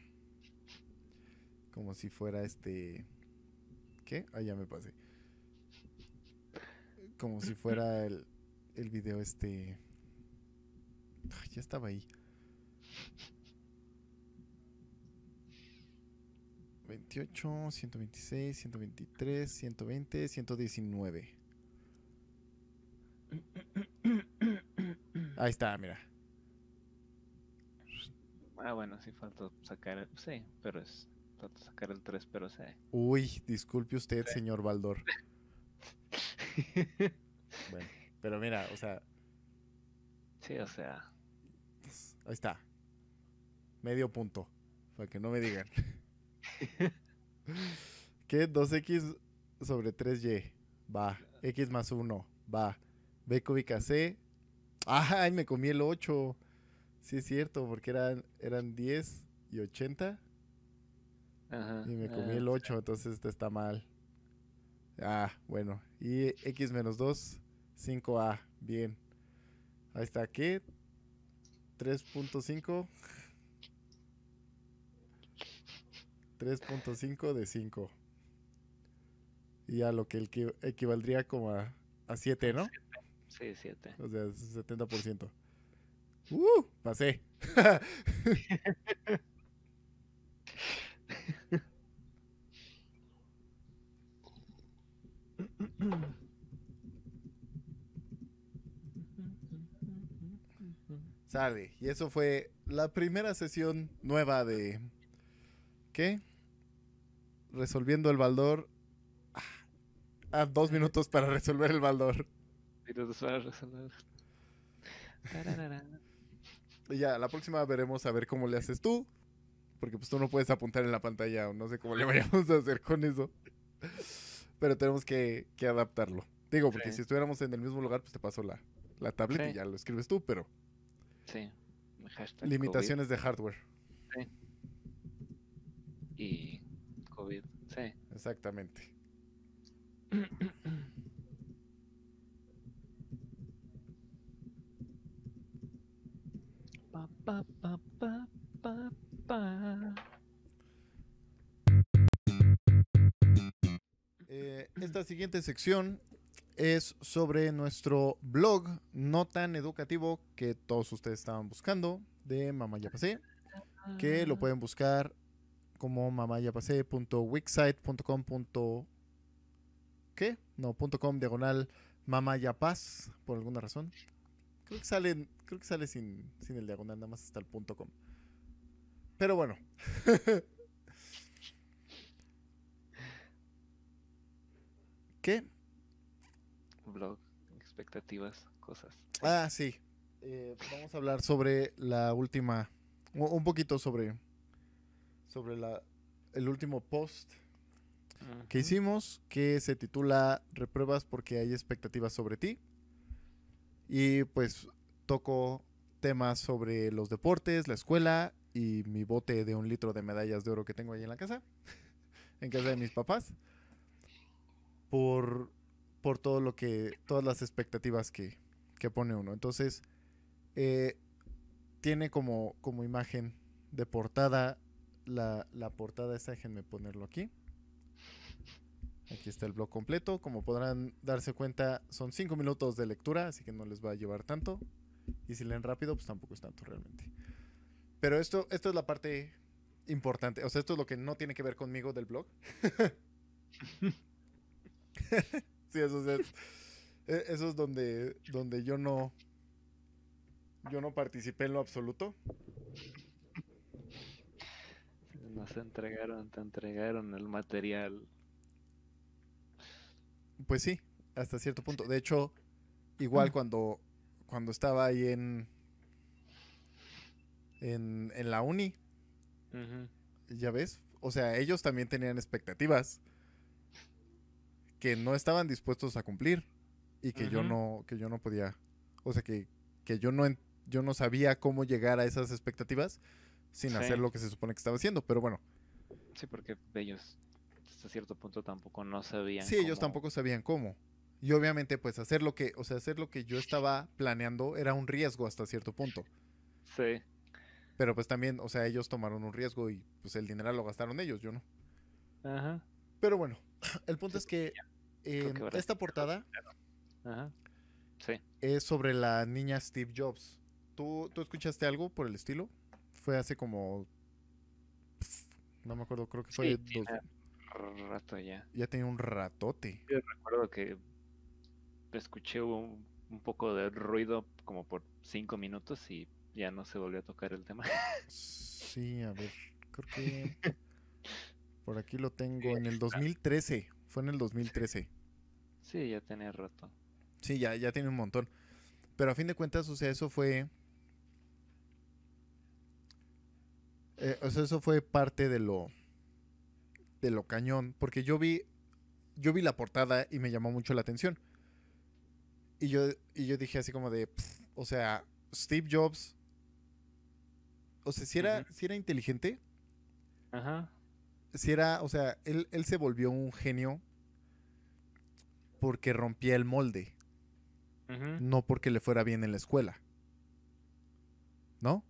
Como si fuera este. ¿Qué? Ah, ya me pasé. Como si fuera el, el video este. ya estaba ahí. 28, 126, 123, 120, 119. Ahí está, mira. Ah, bueno, sí falta sacar el... Sí, pero es... Falta sacar el 3, pero sí. Uy, disculpe usted, señor Baldor. bueno, pero mira, o sea... Sí, o sea... Ahí está. Medio punto. Para que no me digan. ¿Qué? 2x sobre 3y. Va. X más 1. Va. B cúbica C Ay, me comí el 8. Sí, es cierto, porque eran, eran 10 y 80. Ajá, y me comí el 8, entonces este está mal. Ah, bueno. Y x menos 2, 5a. Bien. Ahí está, ¿qué? 3.5. 3.5 de 5. Y a lo que el que equivaldría como a, a 7, ¿no? Sí, 7. O sea, 70%. ¡Uh! Pasé. Sale. Y eso fue la primera sesión nueva de. ¿Qué? Resolviendo el baldor. Ah, dos minutos para resolver el baldor. Minutos para resolver. Y ya, la próxima veremos a ver cómo le haces tú. Porque pues tú no puedes apuntar en la pantalla o no sé cómo le vayamos a hacer con eso. Pero tenemos que, que adaptarlo. Digo, porque Sí. si estuviéramos en el mismo lugar, pues te paso la, la tablet y Sí. ya lo escribes tú, pero Sí. Hashtag limitaciones de hardware. COVID y COVID. Sí. Exactamente. Pa, pa, pa, pa, pa, pa. Eh, esta siguiente sección es sobre nuestro blog no tan educativo que todos ustedes estaban buscando de Mamá Ya Pasé, que lo pueden buscar como mamayapasé.wixsite.com. ¿Qué? No, punto .com diagonal mamayapaz por alguna razón. Creo que sale, creo que sale sin, sin el diagonal, nada más hasta el punto .com. Pero bueno. ¿Qué? Blog, expectativas, cosas. Ah, sí. Eh, vamos a hablar sobre la última, un poquito sobre, sobre la, el último post que hicimos, que se titula Repruebas porque hay expectativas sobre ti. Y pues toco temas sobre los deportes, la escuela y mi bote de un litro de medallas de oro que tengo ahí en la casa, en casa de mis papás, por, por todo lo que, todas las expectativas que, que pone uno. Entonces, eh, tiene como, como imagen de portada, la, la portada esta, déjenme ponerlo aquí. Aquí está el blog completo. Como podrán darse cuenta, son cinco minutos de lectura, así que no les va a llevar tanto. Y si leen rápido, pues tampoco es tanto realmente. Pero esto, esto es la parte importante. O sea, esto es lo que no tiene que ver conmigo del blog. sí, eso es, e- eso es donde, donde yo no. Yo no participé en lo absoluto. Nos entregaron, te entregaron el material. Pues sí, hasta cierto punto. De hecho, igual cuando, cuando estaba ahí en, en, en la uni, ya ves, o sea, ellos también tenían expectativas que no estaban dispuestos a cumplir y que yo no, que yo no podía, o sea, que, que yo no, yo no sabía cómo llegar a esas expectativas sin Sí. hacer lo que se supone que estaba haciendo. Pero bueno, Sí, porque ellos hasta cierto punto tampoco no sabían. Sí, ellos cómo- tampoco sabían cómo. Y obviamente, pues hacer lo que, o sea, hacer lo que yo estaba planeando era un riesgo hasta cierto punto. Sí. Pero pues también, o sea, ellos tomaron un riesgo y pues el dinero lo gastaron ellos, yo no. Ajá. Pero bueno, el punto Sí, es que eh, ahora esta portada Ajá. Sí. es sobre la niña Steve Jobs. ¿Tú, ¿Tú escuchaste algo por el estilo? Fue hace como... No me acuerdo, creo que fue... Sí, dos- rato ya. ya tenía un ratote. Yo recuerdo que escuché un, un poco de ruido como por cinco minutos y ya no se volvió a tocar el tema. Sí, a ver, creo que por aquí lo tengo en el 2013. Fue en el 2013. Sí, ya tenía rato. Sí, ya, ya tiene un montón. Pero a fin de cuentas, o sea, eso fue. eh, o sea, eso fue parte de lo. de lo cañón. Porque yo vi. Yo vi la portada y me llamó mucho la atención. Y yo, y yo dije así como de. "Pf, o sea, Steve Jobs. O sea, si era, si era inteligente. Ajá. Si era, o sea, él, él se volvió un genio porque rompía el molde, no porque le fuera bien en la escuela. ¿No?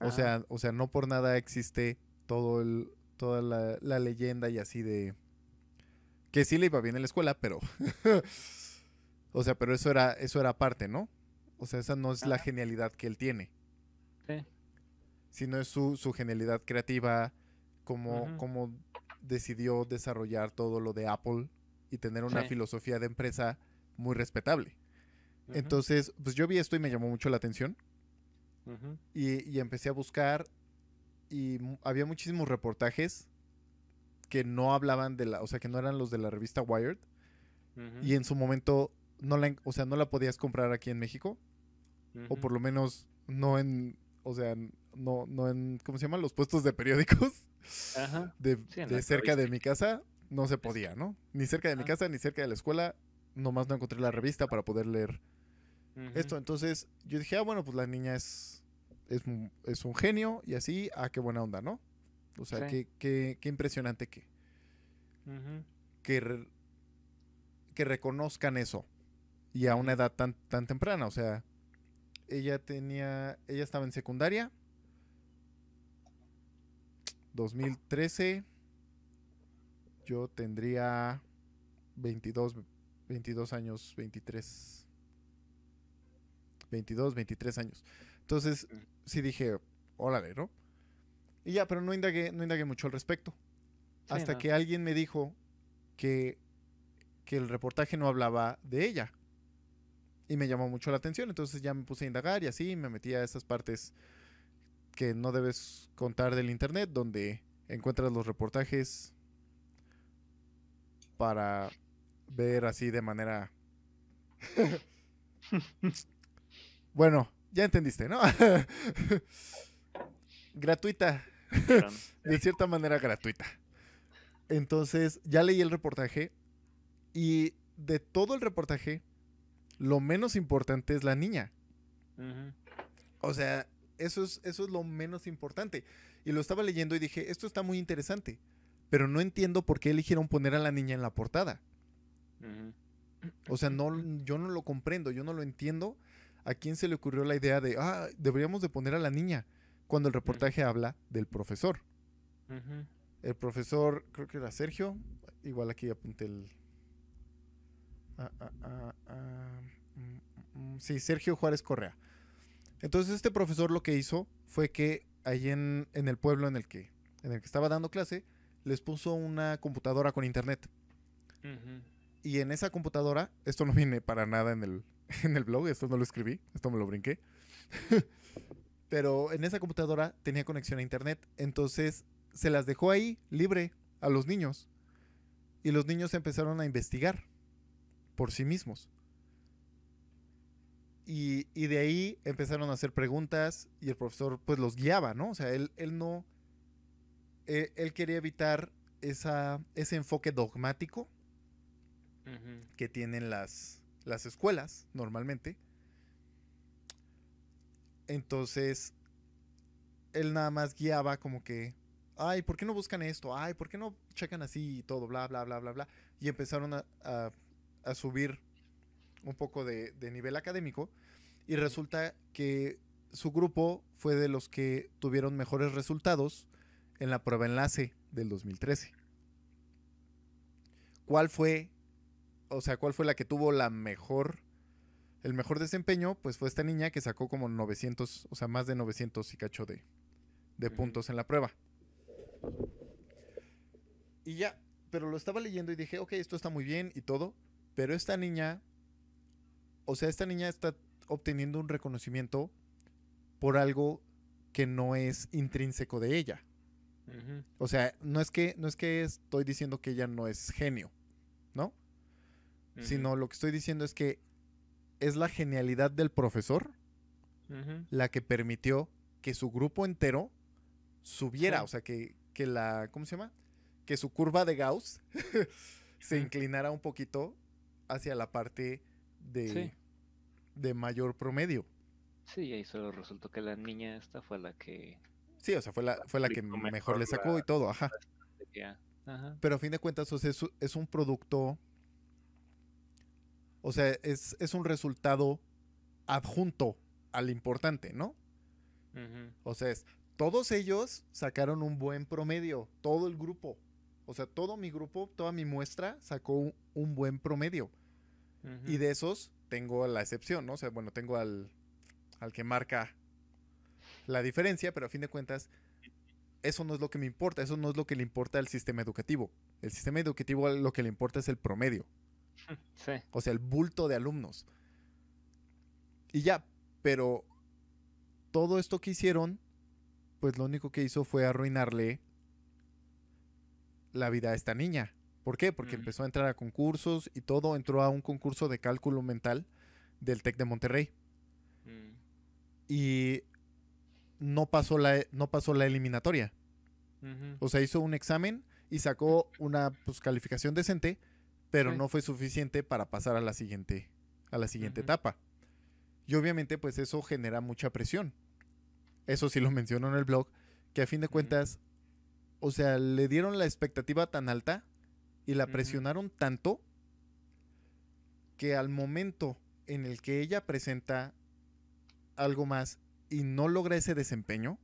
O sea, o sea, no por nada existe todo el toda la, la leyenda y así de... Que sí le iba bien en la escuela, pero... o sea, pero eso era, eso era parte, ¿no? O sea, esa no es la genialidad que él tiene. Sí. Sino es su, su genialidad creativa, como, Ujú. como decidió desarrollar todo lo de Apple y tener una Sí. filosofía de empresa muy respetable. Entonces, pues yo vi esto y me llamó mucho la atención. Y, y empecé a buscar y había muchísimos reportajes que no hablaban de la, o sea, que no eran los de la revista Wired. Y en su momento no la, o sea, no la podías comprar aquí en México. O por lo menos no en, o sea, no, no en, ¿cómo se llaman? Los puestos de periódicos Ajá. de, Sí, cerca de mi casa. No se podía, ¿no? Ni cerca de mi casa, ni cerca de la escuela. Nomás no encontré la revista para poder leer esto. Entonces yo dije, ah, bueno, pues la niña es, es, un- es un genio y así, ah, qué buena onda, ¿no? O sea, Sí. qué, qué, qué impresionante que, que, re- que reconozcan eso. Y a una edad tan, tan temprana. O sea, ella tenía, ella estaba en secundaria. 2013. Yo tendría 22, 22 años, 23. 22, 23 años. Entonces, Ujú. sí dije, órale, ¿no? Y ya, pero no indagué, no indagué mucho al respecto. Sí, hasta no. que alguien me dijo que, que el reportaje no hablaba de ella. Y me llamó mucho la atención. Entonces ya me puse a indagar y así me metí a esas partes que no debes contar del internet, donde encuentras los reportajes para ver así de manera... bueno, ya entendiste, ¿no? gratuita, de cierta manera gratuita. Entonces, ya leí el reportaje y de todo el reportaje, lo menos importante es la niña. O sea, eso es, eso es lo menos importante. Y lo estaba leyendo y dije, esto está muy interesante, pero no entiendo por qué eligieron poner a la niña en la portada. O sea, no, yo no lo comprendo, yo no lo entiendo. ¿A quién se le ocurrió la idea de, ah, deberíamos de poner a la niña? Cuando el reportaje habla del profesor. El profesor, creo que era Sergio. Igual aquí apunté el. Ah, ah, ah, ah, mm, mm, sí, Sergio Juárez Correa. Entonces, este profesor lo que hizo fue que ahí en, en el pueblo en el, que, en el que estaba dando clase, les puso una computadora con internet. Y en esa computadora, esto no viene para nada en el, en el blog, esto no lo escribí, esto me lo brinqué. Pero en esa computadora tenía conexión a internet, entonces se las dejó ahí libre a los niños. Y los niños empezaron a investigar por sí mismos. Y, y de ahí empezaron a hacer preguntas y el profesor pues los guiaba, ¿no? O sea, él, él no... Él, él quería evitar esa, ese enfoque dogmático que tienen las, las escuelas normalmente. Entonces, él nada más guiaba como que, ay, ¿por qué no buscan esto? Ay, ¿por qué no checan así y todo? Bla, bla, bla, bla, bla. Y empezaron a, a- a subir un poco de, de nivel académico. Y resulta que su grupo fue de los que tuvieron mejores resultados en la prueba enlace del 2013. ¿Cuál fue o sea, ¿cuál fue la que tuvo la mejor, el mejor desempeño? Pues fue esta niña que sacó como 900, o sea, más de 900 y cacho de, de puntos en la prueba. Y ya, pero lo estaba leyendo y dije, ok, esto está muy bien y todo, pero esta niña, o sea, esta niña está obteniendo un reconocimiento por algo que no es intrínseco de ella. O sea, no es que, no es que estoy diciendo que ella no es genio, ¿no? sino lo que estoy diciendo es que es la genialidad del profesor la que permitió que su grupo entero subiera, o sea, que, que la, ¿cómo se llama? Que su curva de Gauss se inclinara un poquito hacia la parte de, Sí. de mayor promedio. Sí, y ahí solo resultó que la niña esta fue la que... Sí, o sea, fue la, fue la que mejor, mejor le sacó la- y todo, ajá. Pero a fin de cuentas, o sea, es, es un producto, o sea, es, es un resultado adjunto al importante, ¿no? O sea, es todos ellos sacaron un buen promedio, todo el grupo. O sea, todo mi grupo, toda mi muestra sacó un, un buen promedio. Y de esos tengo la excepción, ¿no? O sea, bueno, tengo al, al que marca la diferencia, pero a fin de cuentas, eso no es lo que me importa, eso no es lo que le importa al sistema educativo. El sistema educativo lo que le importa es el promedio. Sí. O sea, el bulto de alumnos. Y ya, pero todo esto que hicieron, pues lo único que hizo fue arruinarle la vida a esta niña. ¿Por qué? Porque empezó a entrar a concursos y todo, entró a un concurso de cálculo mental del TEC de Monterrey. Mm, Y no pasó la, no pasó la eliminatoria. O sea, hizo un examen y sacó una pues, calificación decente, pero Sí. no fue suficiente para pasar a la siguiente, a la siguiente etapa. Y obviamente, pues eso genera mucha presión. Eso sí lo menciono en el blog, que a fin de cuentas, o sea, le dieron la expectativa tan alta y la presionaron tanto que al momento en el que ella presenta algo más y no logra ese desempeño,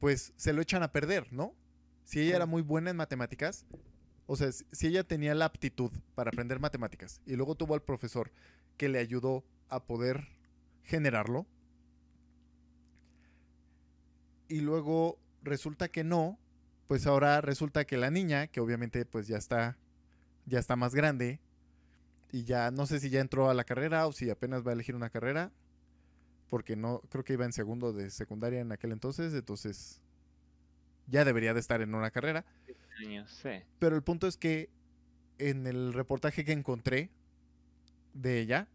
pues se lo echan a perder, ¿no? Si ella era muy buena en matemáticas, o sea, si ella tenía la aptitud para aprender matemáticas y luego tuvo al profesor que le ayudó a poder generarlo, y luego resulta que no, pues ahora resulta que la niña, que obviamente pues ya está, ya está más grande, y ya no sé si ya entró a la carrera o si apenas va a elegir una carrera, porque no, creo que iba en segundo de secundaria en aquel entonces, entonces ya debería de estar en una carrera. Pero el punto es que en el reportaje que encontré de ella,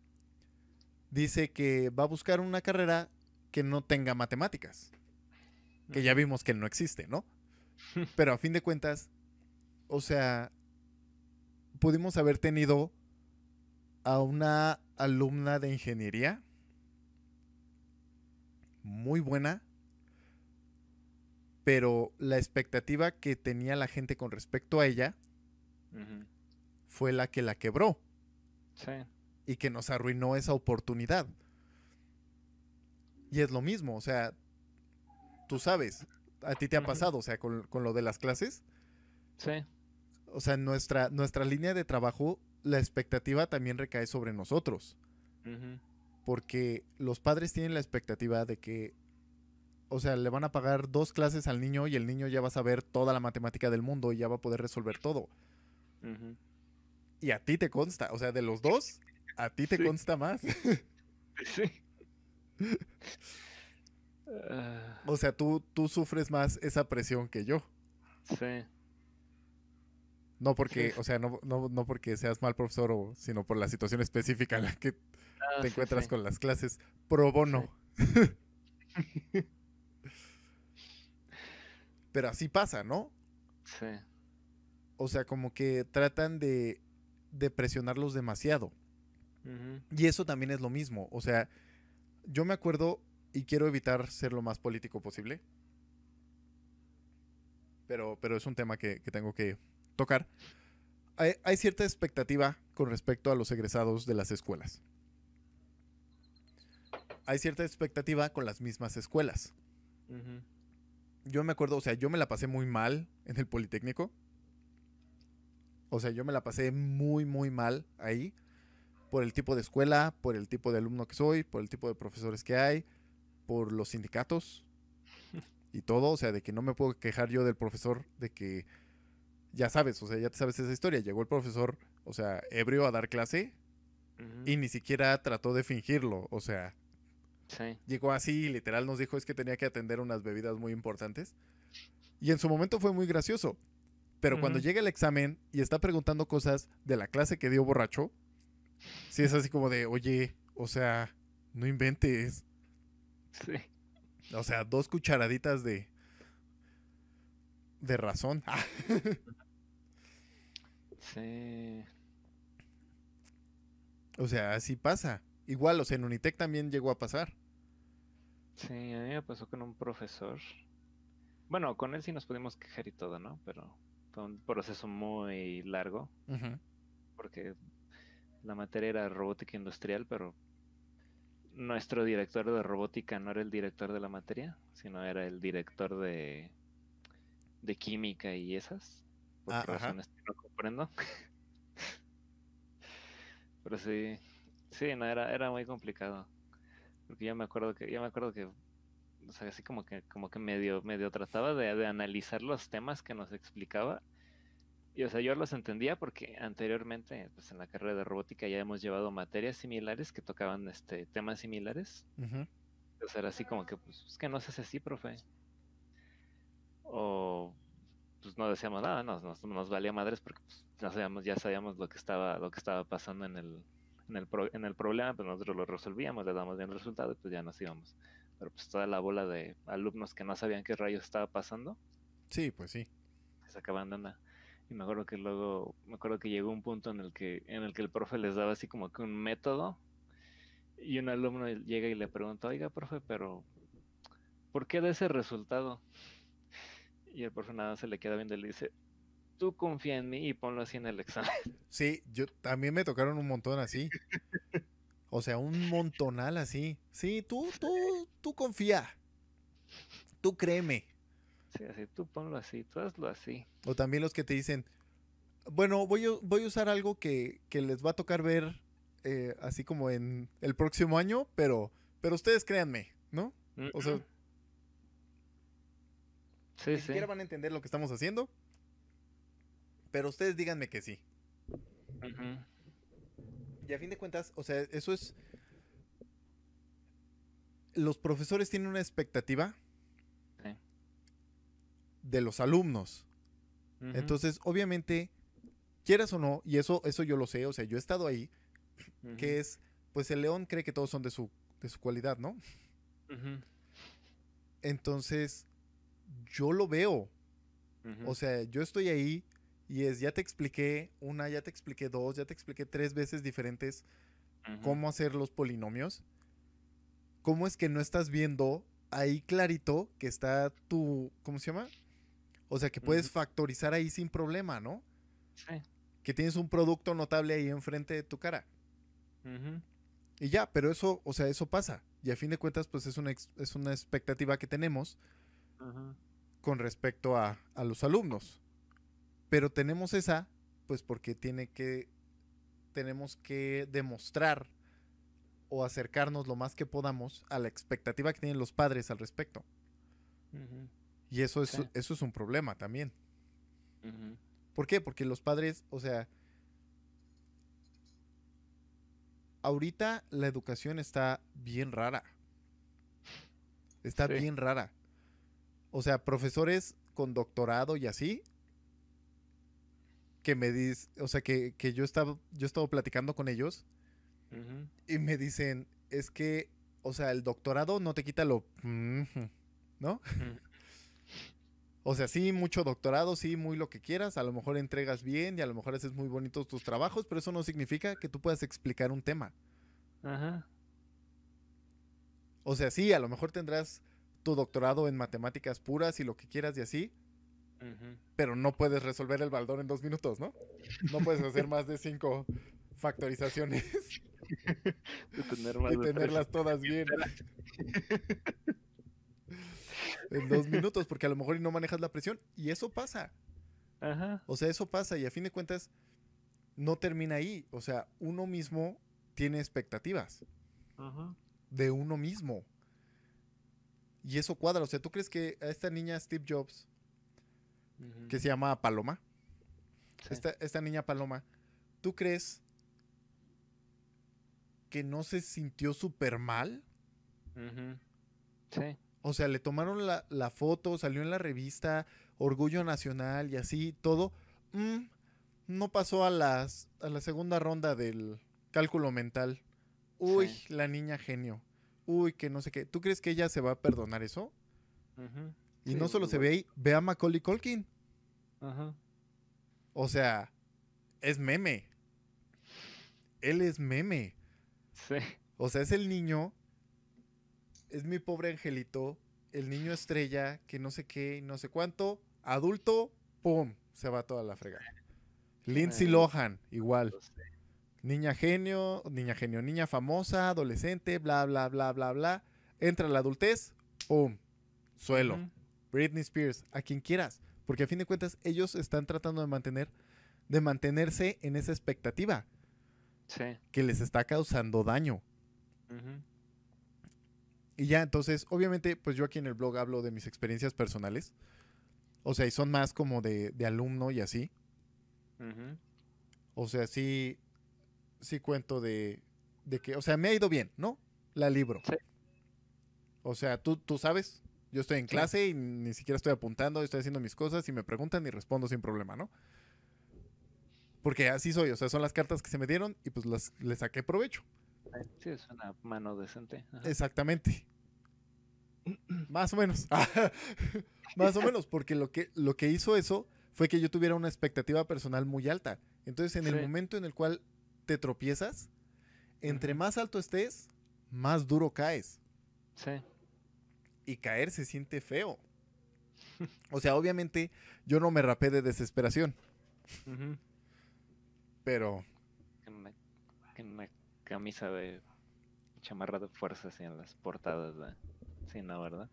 dice que va a buscar una carrera que no tenga matemáticas, que ya vimos que no existe, ¿no? Pero a fin de cuentas, o sea, pudimos haber tenido a una alumna de ingeniería muy buena, pero la expectativa que tenía la gente con respecto a ella fue la que la quebró Sí. y que nos arruinó esa oportunidad. Y es lo mismo, o sea, tú sabes, a ti te ha pasado, o sea, con, con lo de las clases, Sí. o sea, nuestra, nuestra línea de trabajo, la expectativa también recae sobre nosotros, porque los padres tienen la expectativa de que, o sea, le van a pagar dos clases al niño y el niño ya va a saber toda la matemática del mundo y ya va a poder resolver todo. Y a ti te consta, o sea, de los dos, a ti te Sí. consta más. Sí. Ah, o sea, tú, tú sufres más esa presión que yo. sí. No porque, Sí. o sea, no, no, no porque seas mal profesor, o, sino por la situación específica en la que Ah, te sí, encuentras sí. con las clases pro bono. Pero así pasa, ¿no? Sí. O sea, como que tratan de, de presionarlos demasiado. Y eso también es lo mismo. O sea, yo me acuerdo y quiero evitar ser lo más político posible. Pero, pero es un tema que, que tengo que tocar. Hay, hay cierta expectativa con respecto a los egresados de las escuelas. Hay cierta expectativa con las mismas escuelas. Yo me acuerdo, o sea, yo me la pasé muy mal en el Politécnico. O sea, yo me la pasé muy, muy mal ahí. Por el tipo de escuela, por el tipo de alumno que soy, por el tipo de profesores que hay, por los sindicatos y todo. O sea, de que no me puedo quejar yo del profesor, de que ya sabes, o sea, ya te sabes esa historia. Llegó el profesor, o sea, ebrio a dar clase y ni siquiera trató de fingirlo. O sea, Sí. llegó así y literal nos dijo es que tenía que atender unas bebidas muy importantes. Y en su momento fue muy gracioso. Pero cuando llega el examen y está preguntando cosas de la clase que dio borracho, sí es así como de, oye, o sea, no inventes. Sí. O sea, dos cucharaditas de... De razón. Ah, Sí. o sea, así pasa. Igual, o sea, en Unitec también llegó a pasar. Sí, a mí me pasó con un profesor. Bueno, con él sí nos pudimos quejar y todo, ¿no? Pero fue un proceso muy largo porque la materia era robótica industrial, pero nuestro director de robótica no era el director de la materia, sino era el director de, de química y esas. Por Ah, razones que no comprendo. Pero sí, sí, no, era, era muy complicado. Porque yo me acuerdo que, yo me acuerdo que, o sea, así como que, como que medio, medio trataba de, de analizar los temas que nos explicaba. Y o sea, yo los entendía porque anteriormente, pues en la carrera de robótica ya hemos llevado materias similares que tocaban este temas similares. O sea, era así como que, pues, es que no se hace así, profe. O, pues, no decíamos nada, no, nos, nos valía madres porque, pues, ya sabíamos, ya sabíamos lo que estaba, lo que estaba pasando en el, en el, pro- en el problema, pues nosotros lo resolvíamos, le damos bien el resultado y pues ya nos íbamos. Pero pues toda la bola de alumnos que no sabían qué rayos estaba pasando, Sí, pues sí. se sacaban de. Y me acuerdo que luego, me acuerdo que llegó un punto en el que, en el que el profe les daba así como que un método y un alumno llega y le pregunta, oiga, profe, pero ¿por qué de ese resultado? Y el profe nada se le queda viendo y le dice, tú confía en mí y ponlo así en el examen. Sí, yo también me tocaron un montón así. O sea, un montonal así. Sí, tú, tú, tú confía. Tú créeme. Sí, así, tú ponlo así, tú hazlo así. O también los que te dicen, bueno, voy a, voy a usar algo que, que les va a tocar ver eh, así como en el próximo año, pero, pero ustedes créanme, ¿no? O sea, sí, ni sí. siquiera van a entender lo que estamos haciendo, pero ustedes díganme que sí. Y a fin de cuentas, o sea, eso es... Los profesores tienen una expectativa. De los alumnos. Entonces, obviamente, quieras o no, y eso, eso yo lo sé, o sea, yo he estado ahí, que es, pues el león cree que todos son de su, de su cualidad, ¿no? Entonces, yo lo veo, o sea, yo estoy ahí y es, ya te expliqué una, ya te expliqué dos, ya te expliqué tres veces diferentes cómo hacer los polinomios. ¿Cómo es que no estás viendo ahí clarito que está tu, ¿cómo se llama? O sea, que puedes factorizar ahí sin problema, ¿no? Sí. Que tienes un producto notable ahí enfrente de tu cara. Ujú. Y ya, pero eso, o sea, eso pasa. Y a fin de cuentas, pues es una, es una expectativa que tenemos con respecto a, a los alumnos. Pero tenemos esa, pues porque tiene que, tenemos que demostrar o acercarnos lo más que podamos a la expectativa que tienen los padres al respecto. Ujú. Y eso es, Sí. eso es un problema también. ¿Por qué? Porque los padres, o sea, ahorita la educación está bien rara. Está Sí. bien rara. O sea, profesores con doctorado y así, que me dicen, o sea, que, que yo estaba, yo estaba platicando con ellos y me dicen, es que, o sea, el doctorado no te quita lo, ujú", ¿no? O sea, sí, mucho doctorado, sí, muy lo que quieras, a lo mejor entregas bien y a lo mejor haces muy bonitos tus trabajos, pero eso no significa que tú puedas explicar un tema. Ajá. O sea, sí, a lo mejor tendrás tu doctorado en matemáticas puras y lo que quieras y así, pero no puedes resolver el baldón en dos minutos, ¿no? No puedes hacer más de cinco factorizaciones De tener más y tenerlas todas bien en dos minutos, porque a lo mejor no manejas la presión. Y eso pasa. Ajá. O sea, eso pasa y a fin de cuentas no termina ahí. O sea, uno mismo tiene expectativas Ajá. de uno mismo. Y eso cuadra. O sea, ¿tú crees que a esta niña Steve Jobs, que se llama Paloma, Sí. esta, esta niña Paloma, ¿tú crees que no se sintió súper mal? Ujú. Sí. O sea, le tomaron la, la foto, salió en la revista, Orgullo Nacional y así, todo. Mm, no pasó a, las, a la segunda ronda del cálculo mental. Uy, Sí. la niña genio. Uy, que no sé qué. ¿Tú crees que ella se va a perdonar eso? Y Sí, no solo se igual. ve ahí, ve a Macaulay Culkin. Ajá. O sea, es meme. Él es meme. Sí. O sea, es el niño. Es mi pobre angelito. El niño estrella, que no sé qué, no sé cuánto. Adulto, ¡pum! Se va toda la frega. Lindsay Ay. Lohan, igual. Niña genio, niña genio, niña famosa, adolescente, bla, bla, bla, bla, bla. Entra la adultez, ¡pum! Suelo. Britney Spears, a quien quieras. Porque a fin de cuentas, ellos están tratando de mantener, de mantenerse en esa expectativa Sí. que les está causando daño. Ujú. Y ya, entonces, obviamente, pues yo aquí en el blog hablo de mis experiencias personales. O sea, y son más como de, de alumno y así. Ujú. O sea, sí, sí cuento de, de que, o sea, me ha ido bien, ¿no? La libro. Sí. O sea, tú, tú sabes, yo estoy en Sí. clase y ni siquiera estoy apuntando, estoy haciendo mis cosas y me preguntan y respondo sin problema, ¿no? Porque así soy, o sea, son las cartas que se me dieron y pues las, les saqué provecho. Sí, es una mano decente. Ajá. Exactamente. Más o menos. Más o menos, porque lo que, lo que hizo eso fue que yo tuviera una expectativa personal muy alta. Entonces, en el momento en el cual te tropiezas, entre más alto estés, más duro caes. Sí. Y caer se siente feo. O sea, obviamente yo no me rapé de desesperación, pero En una, en una camisa de chamarra de fuerza así en las portadas. de- Sí, no, ¿verdad?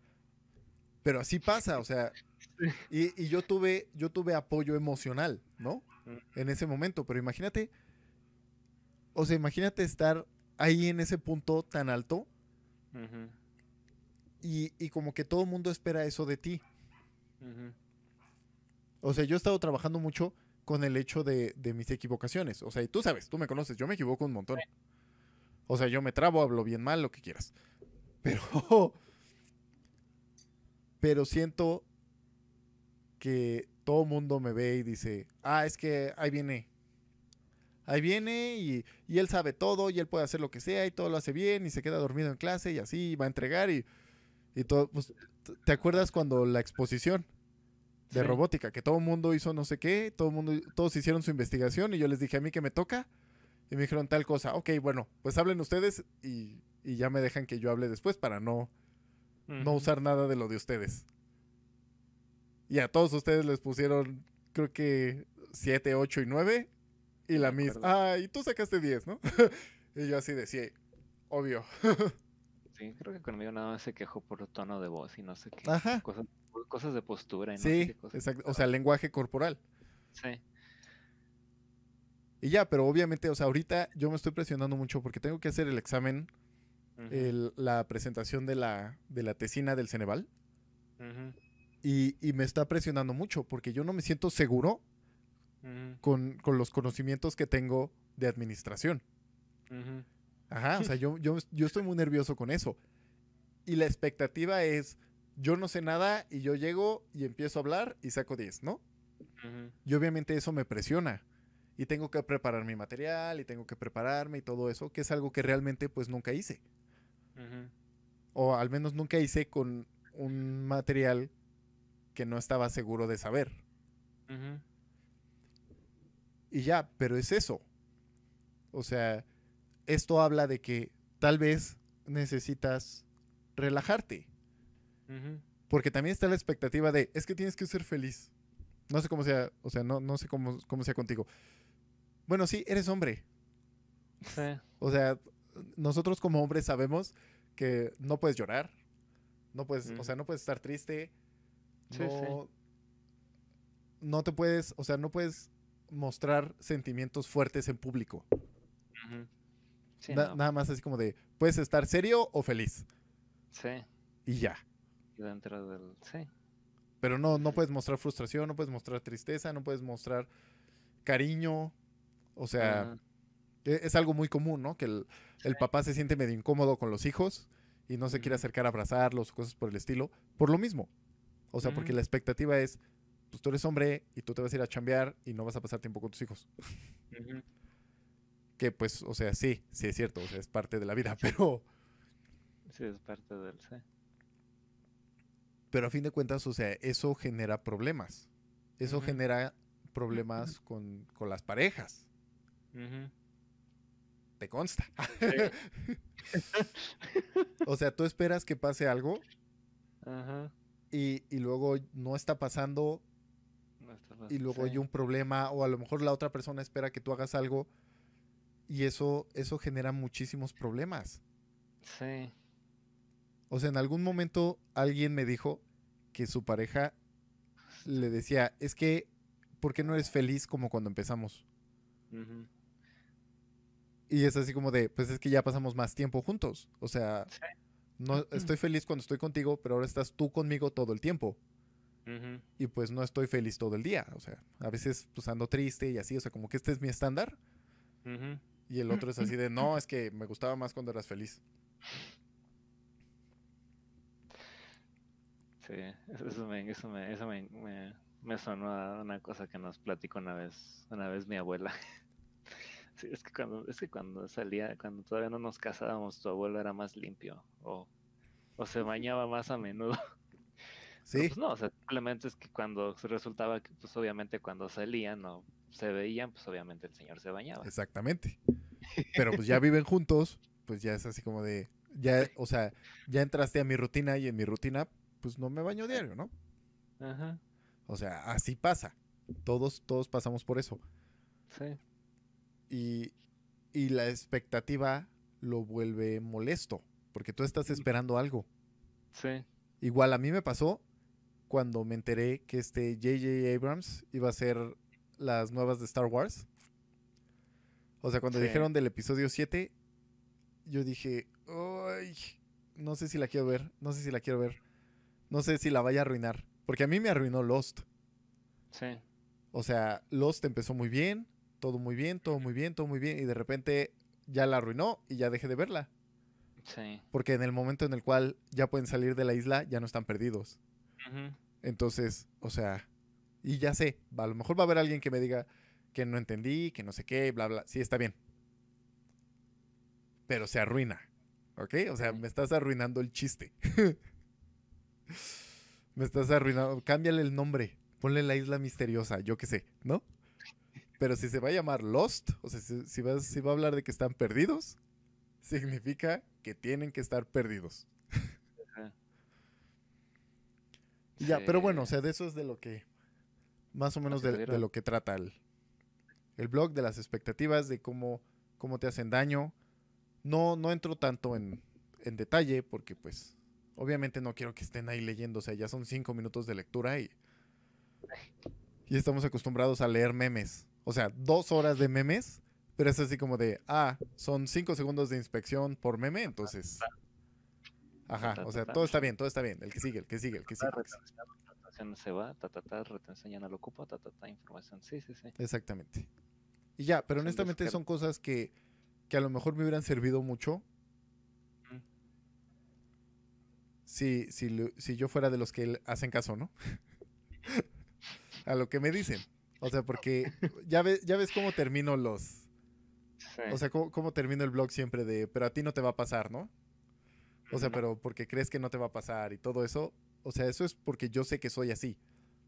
pero así pasa, o sea, y, y yo tuve yo tuve apoyo emocional, ¿no? En ese momento, pero imagínate, o sea, imagínate estar ahí en ese punto tan alto y, y como que todo el mundo espera eso de ti. O sea, yo he estado trabajando mucho con el hecho de, de mis equivocaciones. O sea, y tú sabes, tú me conoces, yo me equivoco un montón. O sea, yo me trabo, hablo bien mal, lo que quieras. Pero. Pero siento que todo mundo me ve y dice, ah, es que ahí viene. Ahí viene y, y él sabe todo y él puede hacer lo que sea y todo lo hace bien y se queda dormido en clase y así va a entregar y, y todo. Pues, ¿Te acuerdas cuando la exposición? de Sí. robótica, que todo el mundo hizo no sé qué, todo mundo, todos hicieron su investigación y yo les dije a mí que me toca y me dijeron tal cosa. Ok, bueno, pues hablen ustedes y, y ya me dejan que yo hable después para no, no usar nada de lo de ustedes. Y a todos ustedes les pusieron, creo que 7, 8 y 9 y la Me mis, acuerdo. ah, y tú sacaste 10, ¿no? y yo así decía, obvio. Sí, creo que conmigo nada más se quejó por tono de voz y no sé qué. Ajá. Cosas, cosas de postura y no sé Sí, qué cosas. exacto. O sea, lenguaje corporal. Sí. Y ya, pero obviamente, o sea, ahorita yo me estoy presionando mucho porque tengo que hacer el examen el- la presentación de la, de la tesina del Ceneval Ujú. y, y me está presionando mucho porque yo no me siento seguro con, con los conocimientos que tengo de administración. Ajá, o sea, yo, yo, yo estoy muy nervioso con eso. Y la expectativa es, yo no sé nada y yo llego y empiezo a hablar y saco 10, ¿no? Y obviamente eso me presiona. Y tengo que preparar mi material y tengo que prepararme y todo eso, que es algo que realmente pues nunca hice. O al menos nunca hice con un material que no estaba seguro de saber. Ujú. Y ya, pero es eso. O sea, esto habla de que tal vez necesitas relajarte. Porque también está la expectativa de, es que tienes que ser feliz. No sé cómo sea, o sea, no, no sé cómo, cómo sea contigo. Bueno, sí, eres hombre. Sí. O sea, nosotros como hombres sabemos que no puedes llorar. No puedes, o sea, no puedes estar triste. Sí, no, no te puedes, o sea, no puedes mostrar sentimientos fuertes en público. Ujú. Sí, Na- no. Nada más así como de, puedes estar serio o feliz. Sí. Y ya. Y dentro del. Sí. Pero no, no puedes mostrar frustración, no puedes mostrar tristeza, no puedes mostrar cariño. O sea, e- es algo muy común, ¿no? Que el, el papá se siente medio incómodo con los hijos y no se quiere acercar a abrazarlos o cosas por el estilo. Por lo mismo. O sea, porque la expectativa es, pues tú eres hombre y tú te vas a ir a chambear y no vas a pasar tiempo con tus hijos. Que pues, o sea, sí, sí es cierto, o sea, es parte de la vida, pero, Sí, es parte del. Sí. pero a fin de cuentas, o sea, eso genera problemas. Eso genera problemas con, con las parejas. Ujú. Te consta. Sí. O sea, tú esperas que pase algo Ajá. y, y luego no está pasando No está y luego sí. hay un problema o a lo mejor la otra persona espera que tú hagas algo Y eso, eso genera muchísimos problemas. Sí. O sea, en algún momento alguien me dijo que su pareja le decía, es que, ¿por qué no eres feliz como cuando empezamos? Ujú. Y es así como de, pues es que ya pasamos más tiempo juntos. O sea, Sí. no estoy feliz cuando estoy contigo, pero ahora estás tú conmigo todo el tiempo. Y pues no estoy feliz todo el día. O sea, a veces pues ando triste y así. O sea, como que este es mi estándar. Y el otro es así de, no, es que me gustaba más cuando eras feliz. Sí, eso eso me, eso me, eso me, me, me sonó a una cosa que nos platicó una vez, una vez mi abuela. Sí, es que cuando, es que cuando salía, cuando todavía no nos casábamos, tu abuelo era más limpio, o, o se bañaba más a menudo. Sí, pues no, o sea, simplemente es que cuando resultaba que, pues obviamente cuando salían o se veían, pues obviamente el señor se bañaba. exactamente. Pero pues ya viven juntos, pues ya es así como de, ya, o sea, ya entraste a mi rutina y en mi rutina, pues no me baño diario, ¿no? Ajá, O sea, así pasa. Todos, todos pasamos por eso. sí, Y, y la expectativa lo vuelve molesto, porque tú estás esperando algo. sí, Igual a mí me pasó cuando me enteré que este J.J. Abrams iba a hacer las nuevas de Star Wars. O sea, cuando Sí. dijeron del episodio 7, yo dije, ay, no sé si la quiero ver, no sé si la quiero ver, no sé si la vaya a arruinar, porque a mí me arruinó Lost. sí, O sea, Lost empezó muy bien, todo muy bien, todo muy bien, todo muy bien, y de repente ya la arruinó y ya dejé de verla. sí. Porque en el momento en el cual ya pueden salir de la isla, ya no están perdidos. Entonces, o sea, y ya sé, a lo mejor va a haber alguien que me diga que no entendí, que no sé qué, bla, bla. Sí, está bien. Pero se arruina. ¿Ok? O sea, me estás arruinando el chiste. me estás arruinando. Cámbiale el nombre. Ponle la isla misteriosa, yo qué sé, ¿no? Pero si se va a llamar Lost, o sea, si, si va, si va a hablar de que están perdidos, significa que tienen que estar perdidos. Ya, pero bueno, o sea, de eso es de lo que, más o menos de, de lo que trata el, el blog, de las expectativas, de cómo, cómo te hacen daño. No, no entro tanto en, en detalle porque pues obviamente no quiero que estén ahí leyendo, o sea, ya son cinco minutos de lectura y, y estamos acostumbrados a leer memes. O sea, dos horas de memes, pero es así como de, ah, son cinco segundos de inspección por meme, entonces... Ajá, o sea, todo está bien, todo está bien. El que sigue, el que sigue, el que sigue. Retención, se va, ta, ta, ta, retención ya no lo ocupa, ta, ta, ta, información. Sí, sí, sí. Exactamente. Y ya, pero honestamente son cosas que, que a lo mejor me hubieran servido mucho si, si, si yo fuera de los que hacen caso, ¿no? a lo que me dicen. O sea, porque ya, ves ya ves cómo termino los... Sí. O sea, cómo, cómo termino el blog siempre de, pero a ti no te va a pasar, ¿no? O sea, pero porque crees que no te va a pasar y todo eso. O sea, eso es porque yo sé que soy así.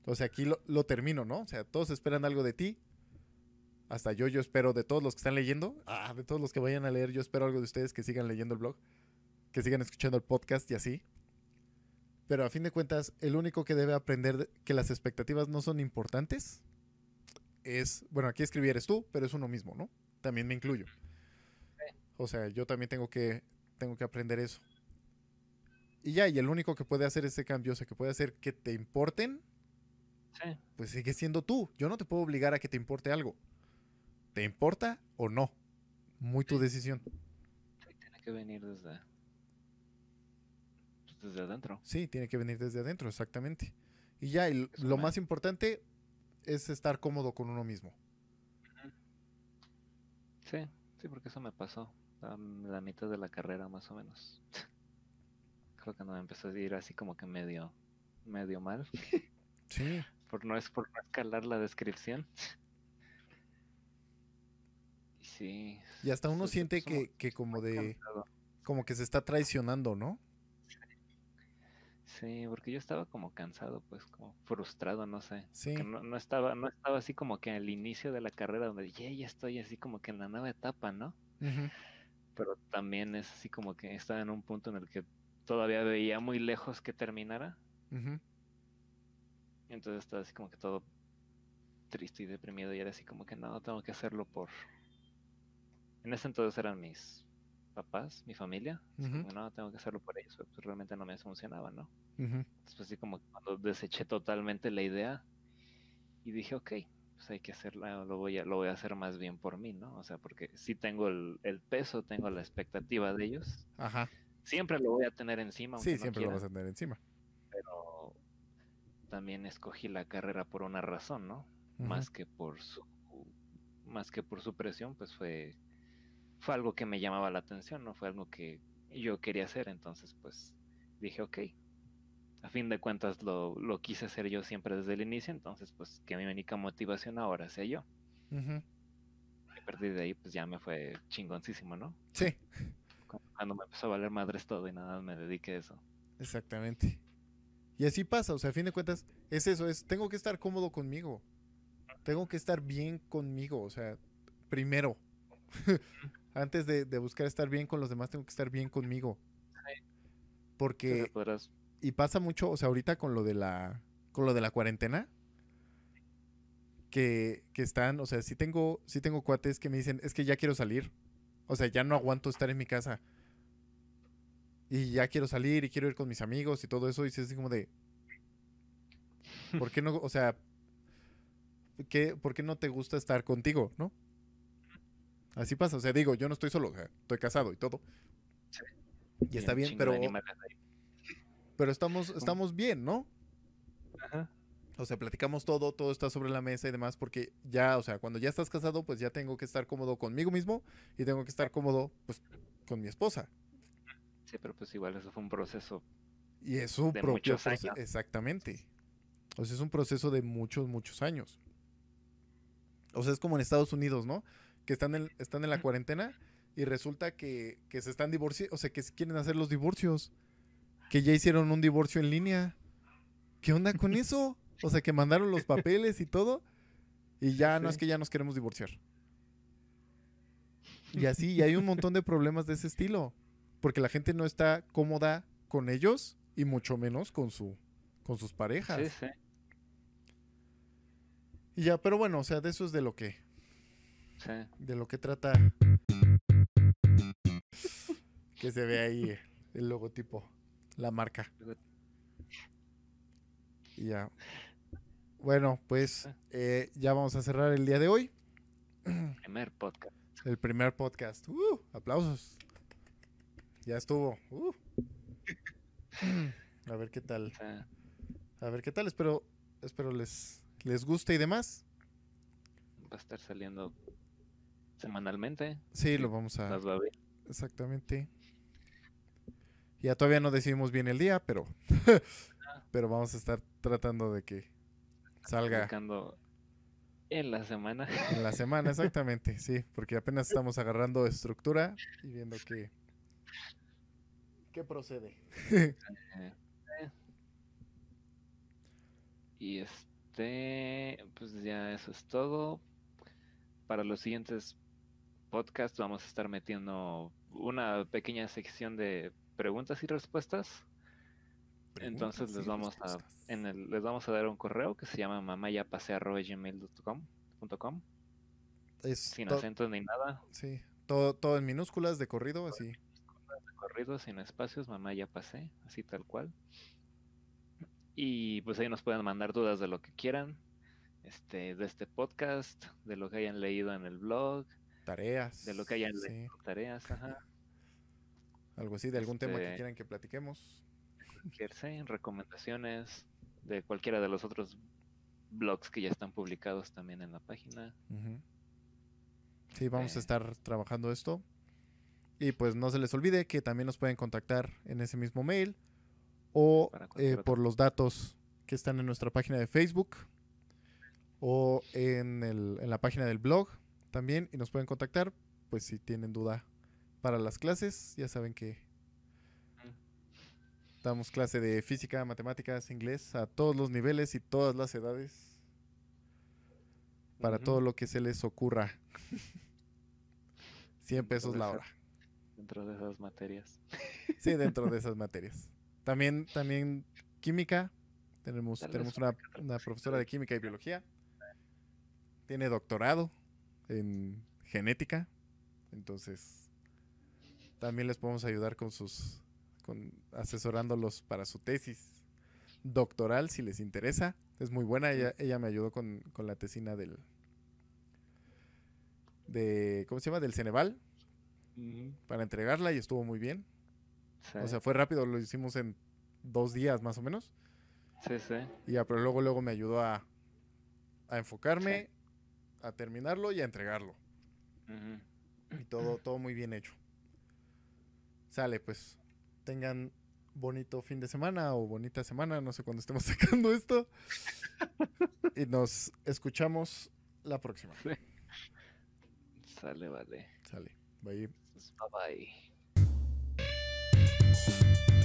O sea, aquí lo, lo termino, ¿no? O sea, todos esperan algo de ti. Hasta yo, yo espero de todos los que están leyendo. Ah, de todos los que vayan a leer, yo espero algo de ustedes que sigan leyendo el blog. Que sigan escuchando el podcast y así. Pero a fin de cuentas, el único que debe aprender de- que las expectativas no son importantes es, bueno, aquí escribí eres tú, pero es uno mismo, ¿no? También me incluyo. O sea, yo también tengo que, tengo que aprender eso. Y ya, y el único que puede hacer ese cambio, o sea, que puede hacer que te importen, Sí, pues sigue siendo tú. Yo no te puedo obligar a que te importe algo. ¿Te importa o no? Muy tu decisión. sí, tiene que venir desde, pues, desde adentro. Sí, tiene que venir desde adentro, exactamente. Y ya, y lo más importante es estar cómodo con uno mismo. Sí, sí, porque eso me pasó. a la mitad de la carrera más o menos. Creo que no me empezó a ir así como que medio, medio mal. Sí. Por no es por no escalar la descripción. Y sí. Y hasta uno se siente puso que, que como de, como que se está traicionando, ¿no? Sí, porque yo estaba como cansado, pues, como frustrado, no sé. Sí. No, no estaba, no estaba así como que al inicio de la carrera donde ya, ya estoy así como que en la nueva etapa, ¿no? Ujú. Pero también es así como que estaba en un punto en el que todavía veía muy lejos que terminara. Y entonces estaba así como que todo triste y deprimido y era así como que no, tengo que hacerlo por en ese entonces eran mis papás, mi familia. Así como, no, tengo que hacerlo por ellos, pues realmente no me funcionaba, ¿no? Entonces, así como que cuando deseché totalmente la idea y dije, ok, pues hay que hacerla, lo voy a, lo voy a hacer más bien por mí, ¿no? O sea, porque sí tengo el, el peso, tengo la expectativa de ellos, Ajá. siempre lo voy a tener encima, Sí, no siempre lo vas a tener encima. pero también escogí la carrera por una razón, ¿no? Más que por su más que por su presión, pues fue fue algo que me llamaba la atención, no fue algo que yo quería hacer, entonces pues dije, ok, a fin de cuentas lo, lo quise hacer yo siempre desde el inicio, entonces pues que mi única motivación ahora sea yo. Y a partir de ahí pues ya me fue chingoncísimo, ¿no? Sí, Cu- Cuando me empezó a valer madres todo y nada más me dediqué a eso. exactamente. Y así pasa, o sea, a fin de cuentas, es eso, es, tengo que estar cómodo conmigo. Tengo que estar bien conmigo, o sea, primero. Antes de, de buscar estar bien con los demás, tengo que estar bien conmigo. Porque, y pasa mucho, o sea, ahorita con lo de la, con lo de la cuarentena, que, que están, o sea, sí tengo, sí tengo cuates que me dicen, es que ya quiero salir. O sea, ya no aguanto estar en mi casa. Y ya quiero salir y quiero ir con mis amigos y todo eso. Y es así como de, ¿por qué no? O sea, ¿qué, ¿por qué no te gusta estar contigo, no? Así pasa. O sea, digo, yo no estoy solo, o sea, estoy casado y todo. Y está bien, pero, pero estamos, estamos bien, ¿no? Ajá. O sea, platicamos todo, todo está sobre la mesa y demás, porque ya, o sea, cuando ya estás casado, pues ya tengo que estar cómodo conmigo mismo y tengo que estar cómodo, pues, con mi esposa. Sí, pero pues igual eso fue un proceso. Y es un De propio muchos proceso. años. Exactamente. O sea, es un proceso de muchos, muchos años. O sea, es como en Estados Unidos, ¿no? Que están en, están en la cuarentena y resulta que, que se están divorciando, o sea, que quieren hacer los divorcios. Que ya hicieron un divorcio en línea. ¿Qué onda con eso? O sea, que mandaron los papeles y todo. Y ya no Sí. es que ya nos queremos divorciar. Y así, y hay un montón de problemas de ese estilo. Porque la gente no está cómoda con ellos y mucho menos con su con sus parejas. Sí, sí. Y ya, pero bueno, o sea, de eso es de lo que sí. de lo que trata que se ve ahí el logotipo, la marca. Y ya. Bueno, pues eh, ya vamos a cerrar el día de hoy. Primer podcast. El primer podcast. ¡Uh! aplausos. Ya estuvo. ¡Uh! A ver qué tal. A ver qué tal. Espero, espero les, les guste y demás. Va a estar saliendo semanalmente. Sí, lo vamos a. Las va a ver. Exactamente. Ya todavía no decidimos bien el día, pero. pero vamos a estar tratando de que salga Publicando en la semana. en la semana, exactamente, sí, porque apenas estamos agarrando estructura y viendo qué. ¿Qué procede? Y este, pues ya eso es todo. Para los siguientes podcasts vamos a estar metiendo una pequeña sección de preguntas y respuestas. Entonces les vamos a en el, les vamos a dar un correo que se llama mamayapase.gmail.com sin to- acentos ni nada, sí, todo, todo en minúsculas de corrido, así. corrido, sin espacios, mamá ya pasé, así tal cual. Y pues ahí nos pueden mandar dudas de lo que quieran, este, de este podcast, de lo que hayan leído en el blog, Tareas. de lo que hayan sí, tareas, ajá, algo así, de algún tema que Este- quieran que platiquemos. recomendaciones de cualquiera de los otros blogs que ya están publicados también en la página. Sí, vamos a Eh. estar trabajando esto. Y pues no se les olvide que también nos pueden contactar en ese mismo mail o eh, por los datos que están en nuestra página de Facebook o en, el- en la página del blog también y nos pueden contactar pues si tienen duda para las clases ya saben que damos clase de física, matemáticas, inglés a todos los niveles y todas las edades para todo lo que se les ocurra 100 pesos la hora. Dentro de esas materias. Sí, dentro de esas materias. También, también química. Tenemos, tenemos una profesora de química y biología. Tiene doctorado en genética. Entonces, también les podemos ayudar con sus, con asesorándolos para su tesis doctoral, si les interesa. Es muy buena, ella, ella me ayudó con, con la tesina del, de, ¿cómo se llama? Del Ceneval para entregarla y estuvo muy bien. O sea, fue rápido, lo hicimos en dos días más o menos. Sí, sí. Y ya, pero luego, luego me ayudó a, a enfocarme, a terminarlo y a entregarlo. Y todo, todo muy bien hecho. Sale, pues, tengan bonito fin de semana o bonita semana, no sé cuándo estemos sacando esto. y nos escuchamos la próxima. Sale, vale. Sale. Bye. Bye bye.